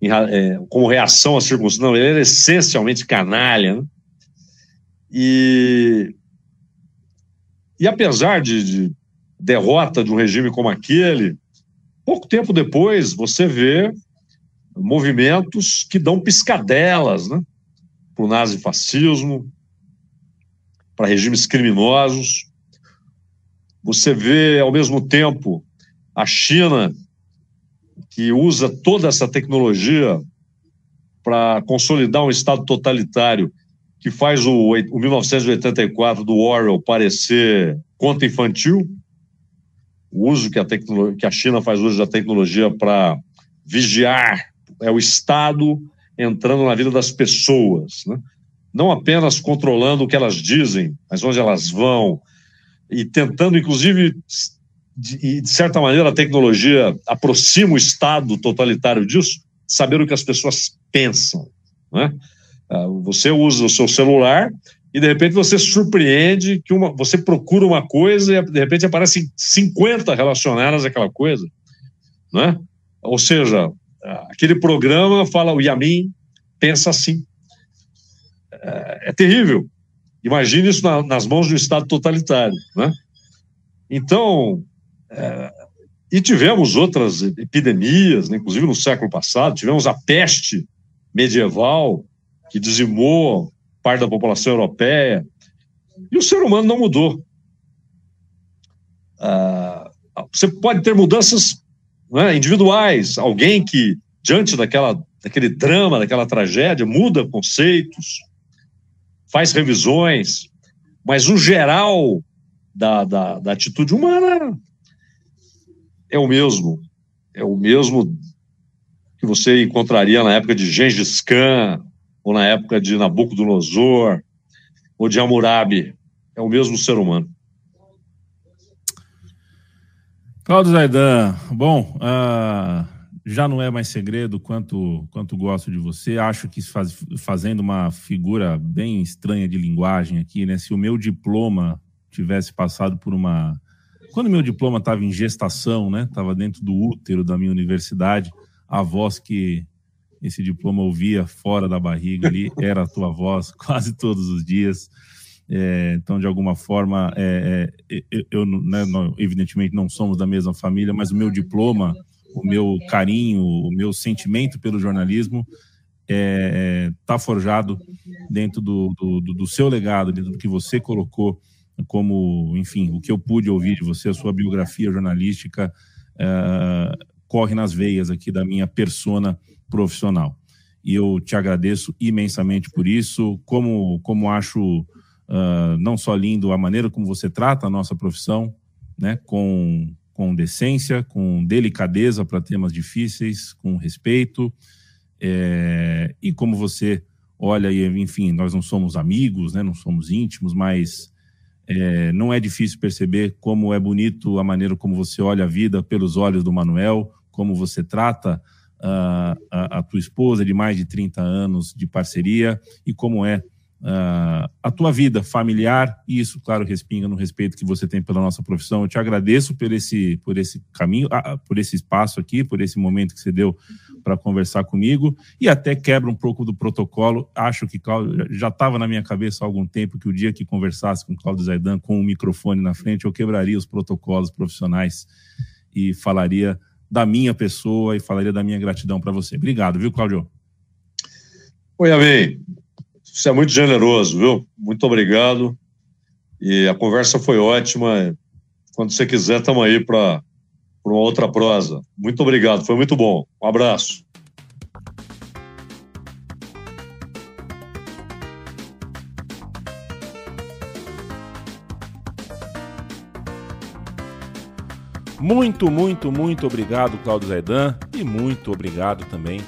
em, é, como reação às circunstâncias, não, ele era essencialmente canalha. Né? E, e apesar de, de derrota de um regime como aquele, pouco tempo depois você vê movimentos que dão piscadelas né, para o nazifascismo, para regimes criminosos. Você vê, ao mesmo tempo, a China, que usa toda essa tecnologia para consolidar um Estado totalitário, que faz o, o 1984 do Orwell parecer conta infantil, o uso que a, que a China faz uso da tecnologia para vigiar é o Estado entrando na vida das pessoas, né? Não apenas controlando o que elas dizem, mas onde elas vão, e tentando, inclusive, de, de certa maneira, a tecnologia aproxima o Estado totalitário disso, saber o que as pessoas pensam. Né? Você usa o seu celular e de repente você surpreende que uma, você procura uma coisa e de repente aparecem 50 relacionadas àquela coisa, né? Ou seja, aquele programa fala o Yamin pensa assim. É, é terrível. Imagine isso na, nas mãos de um Estado totalitário, né? Então, é, e tivemos outras epidemias, né? inclusive no século passado, tivemos a peste medieval que dizimou parte da população europeia. E o ser humano não mudou. Ah, você pode ter mudanças né, individuais, alguém que, diante daquela, daquele drama, daquela tragédia, muda conceitos, faz revisões, mas o geral da, da, da atitude humana é o mesmo. É o mesmo que você encontraria na época de Gengis Khan, ou na época de Nabucodonosor, ou de Hammurabi. É o mesmo ser humano. Claudio Zaidan, bom, uh, já não é mais segredo quanto, quanto gosto de você. Acho que faz, fazendo uma figura bem estranha de linguagem aqui, né? Se o meu diploma tivesse passado por uma. Quando meu diploma estava em gestação, né? Estava dentro do útero da minha universidade, a voz que esse diploma ouvia fora da barriga ali, era a tua voz quase todos os dias. É, então, de alguma forma, é, é, eu, né, evidentemente não somos da mesma família, mas o meu diploma, o meu carinho, o meu sentimento pelo jornalismo está é, é, forjado dentro do, do, do, seu legado, dentro do que você colocou como, enfim, o que eu pude ouvir de você, a sua biografia jornalística é, corre nas veias aqui da minha persona profissional. E eu te agradeço imensamente por isso, como, como acho uh, não só lindo a maneira como você trata a nossa profissão, né, com, com decência, com delicadeza para temas difíceis, com respeito, é, e como você olha, e enfim, nós não somos amigos, né, não somos íntimos, mas é, não é difícil perceber como é bonito a maneira como você olha a vida pelos olhos do Manuel, como você trata uh, a, a, tua esposa de mais de 30 anos de parceria e como é uh, a tua vida familiar, e isso, claro, respinga no respeito que você tem pela nossa profissão. Eu te agradeço por esse, por esse caminho, uh, por esse espaço aqui, por esse momento que você deu para conversar comigo, e até quebra um pouco do protocolo. Acho que Cláudio, já estava na minha cabeça há algum tempo que o dia que conversasse com Cláudio Zaidan com o um microfone na frente, eu quebraria os protocolos profissionais e falaria da minha pessoa e falaria da minha gratidão para você. Obrigado, viu, Cláudio? Oi, Amém. Você é muito generoso, viu? Muito obrigado. E a conversa foi ótima. Quando você quiser, estamos aí para uma outra prosa. Muito obrigado, foi muito bom. Um abraço. Muito, muito, muito obrigado, Claudio Zaidan, e muito obrigado também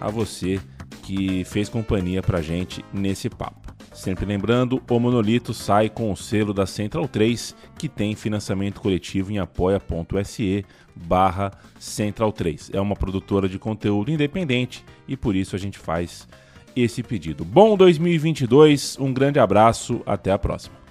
a você que fez companhia pra gente nesse papo. Sempre lembrando, o Monolito sai com o selo da Central 3, que tem financiamento coletivo em apoia.se barra Central 3. É uma produtora de conteúdo independente e por isso a gente faz esse pedido. Bom 2022, um grande abraço, até a próxima.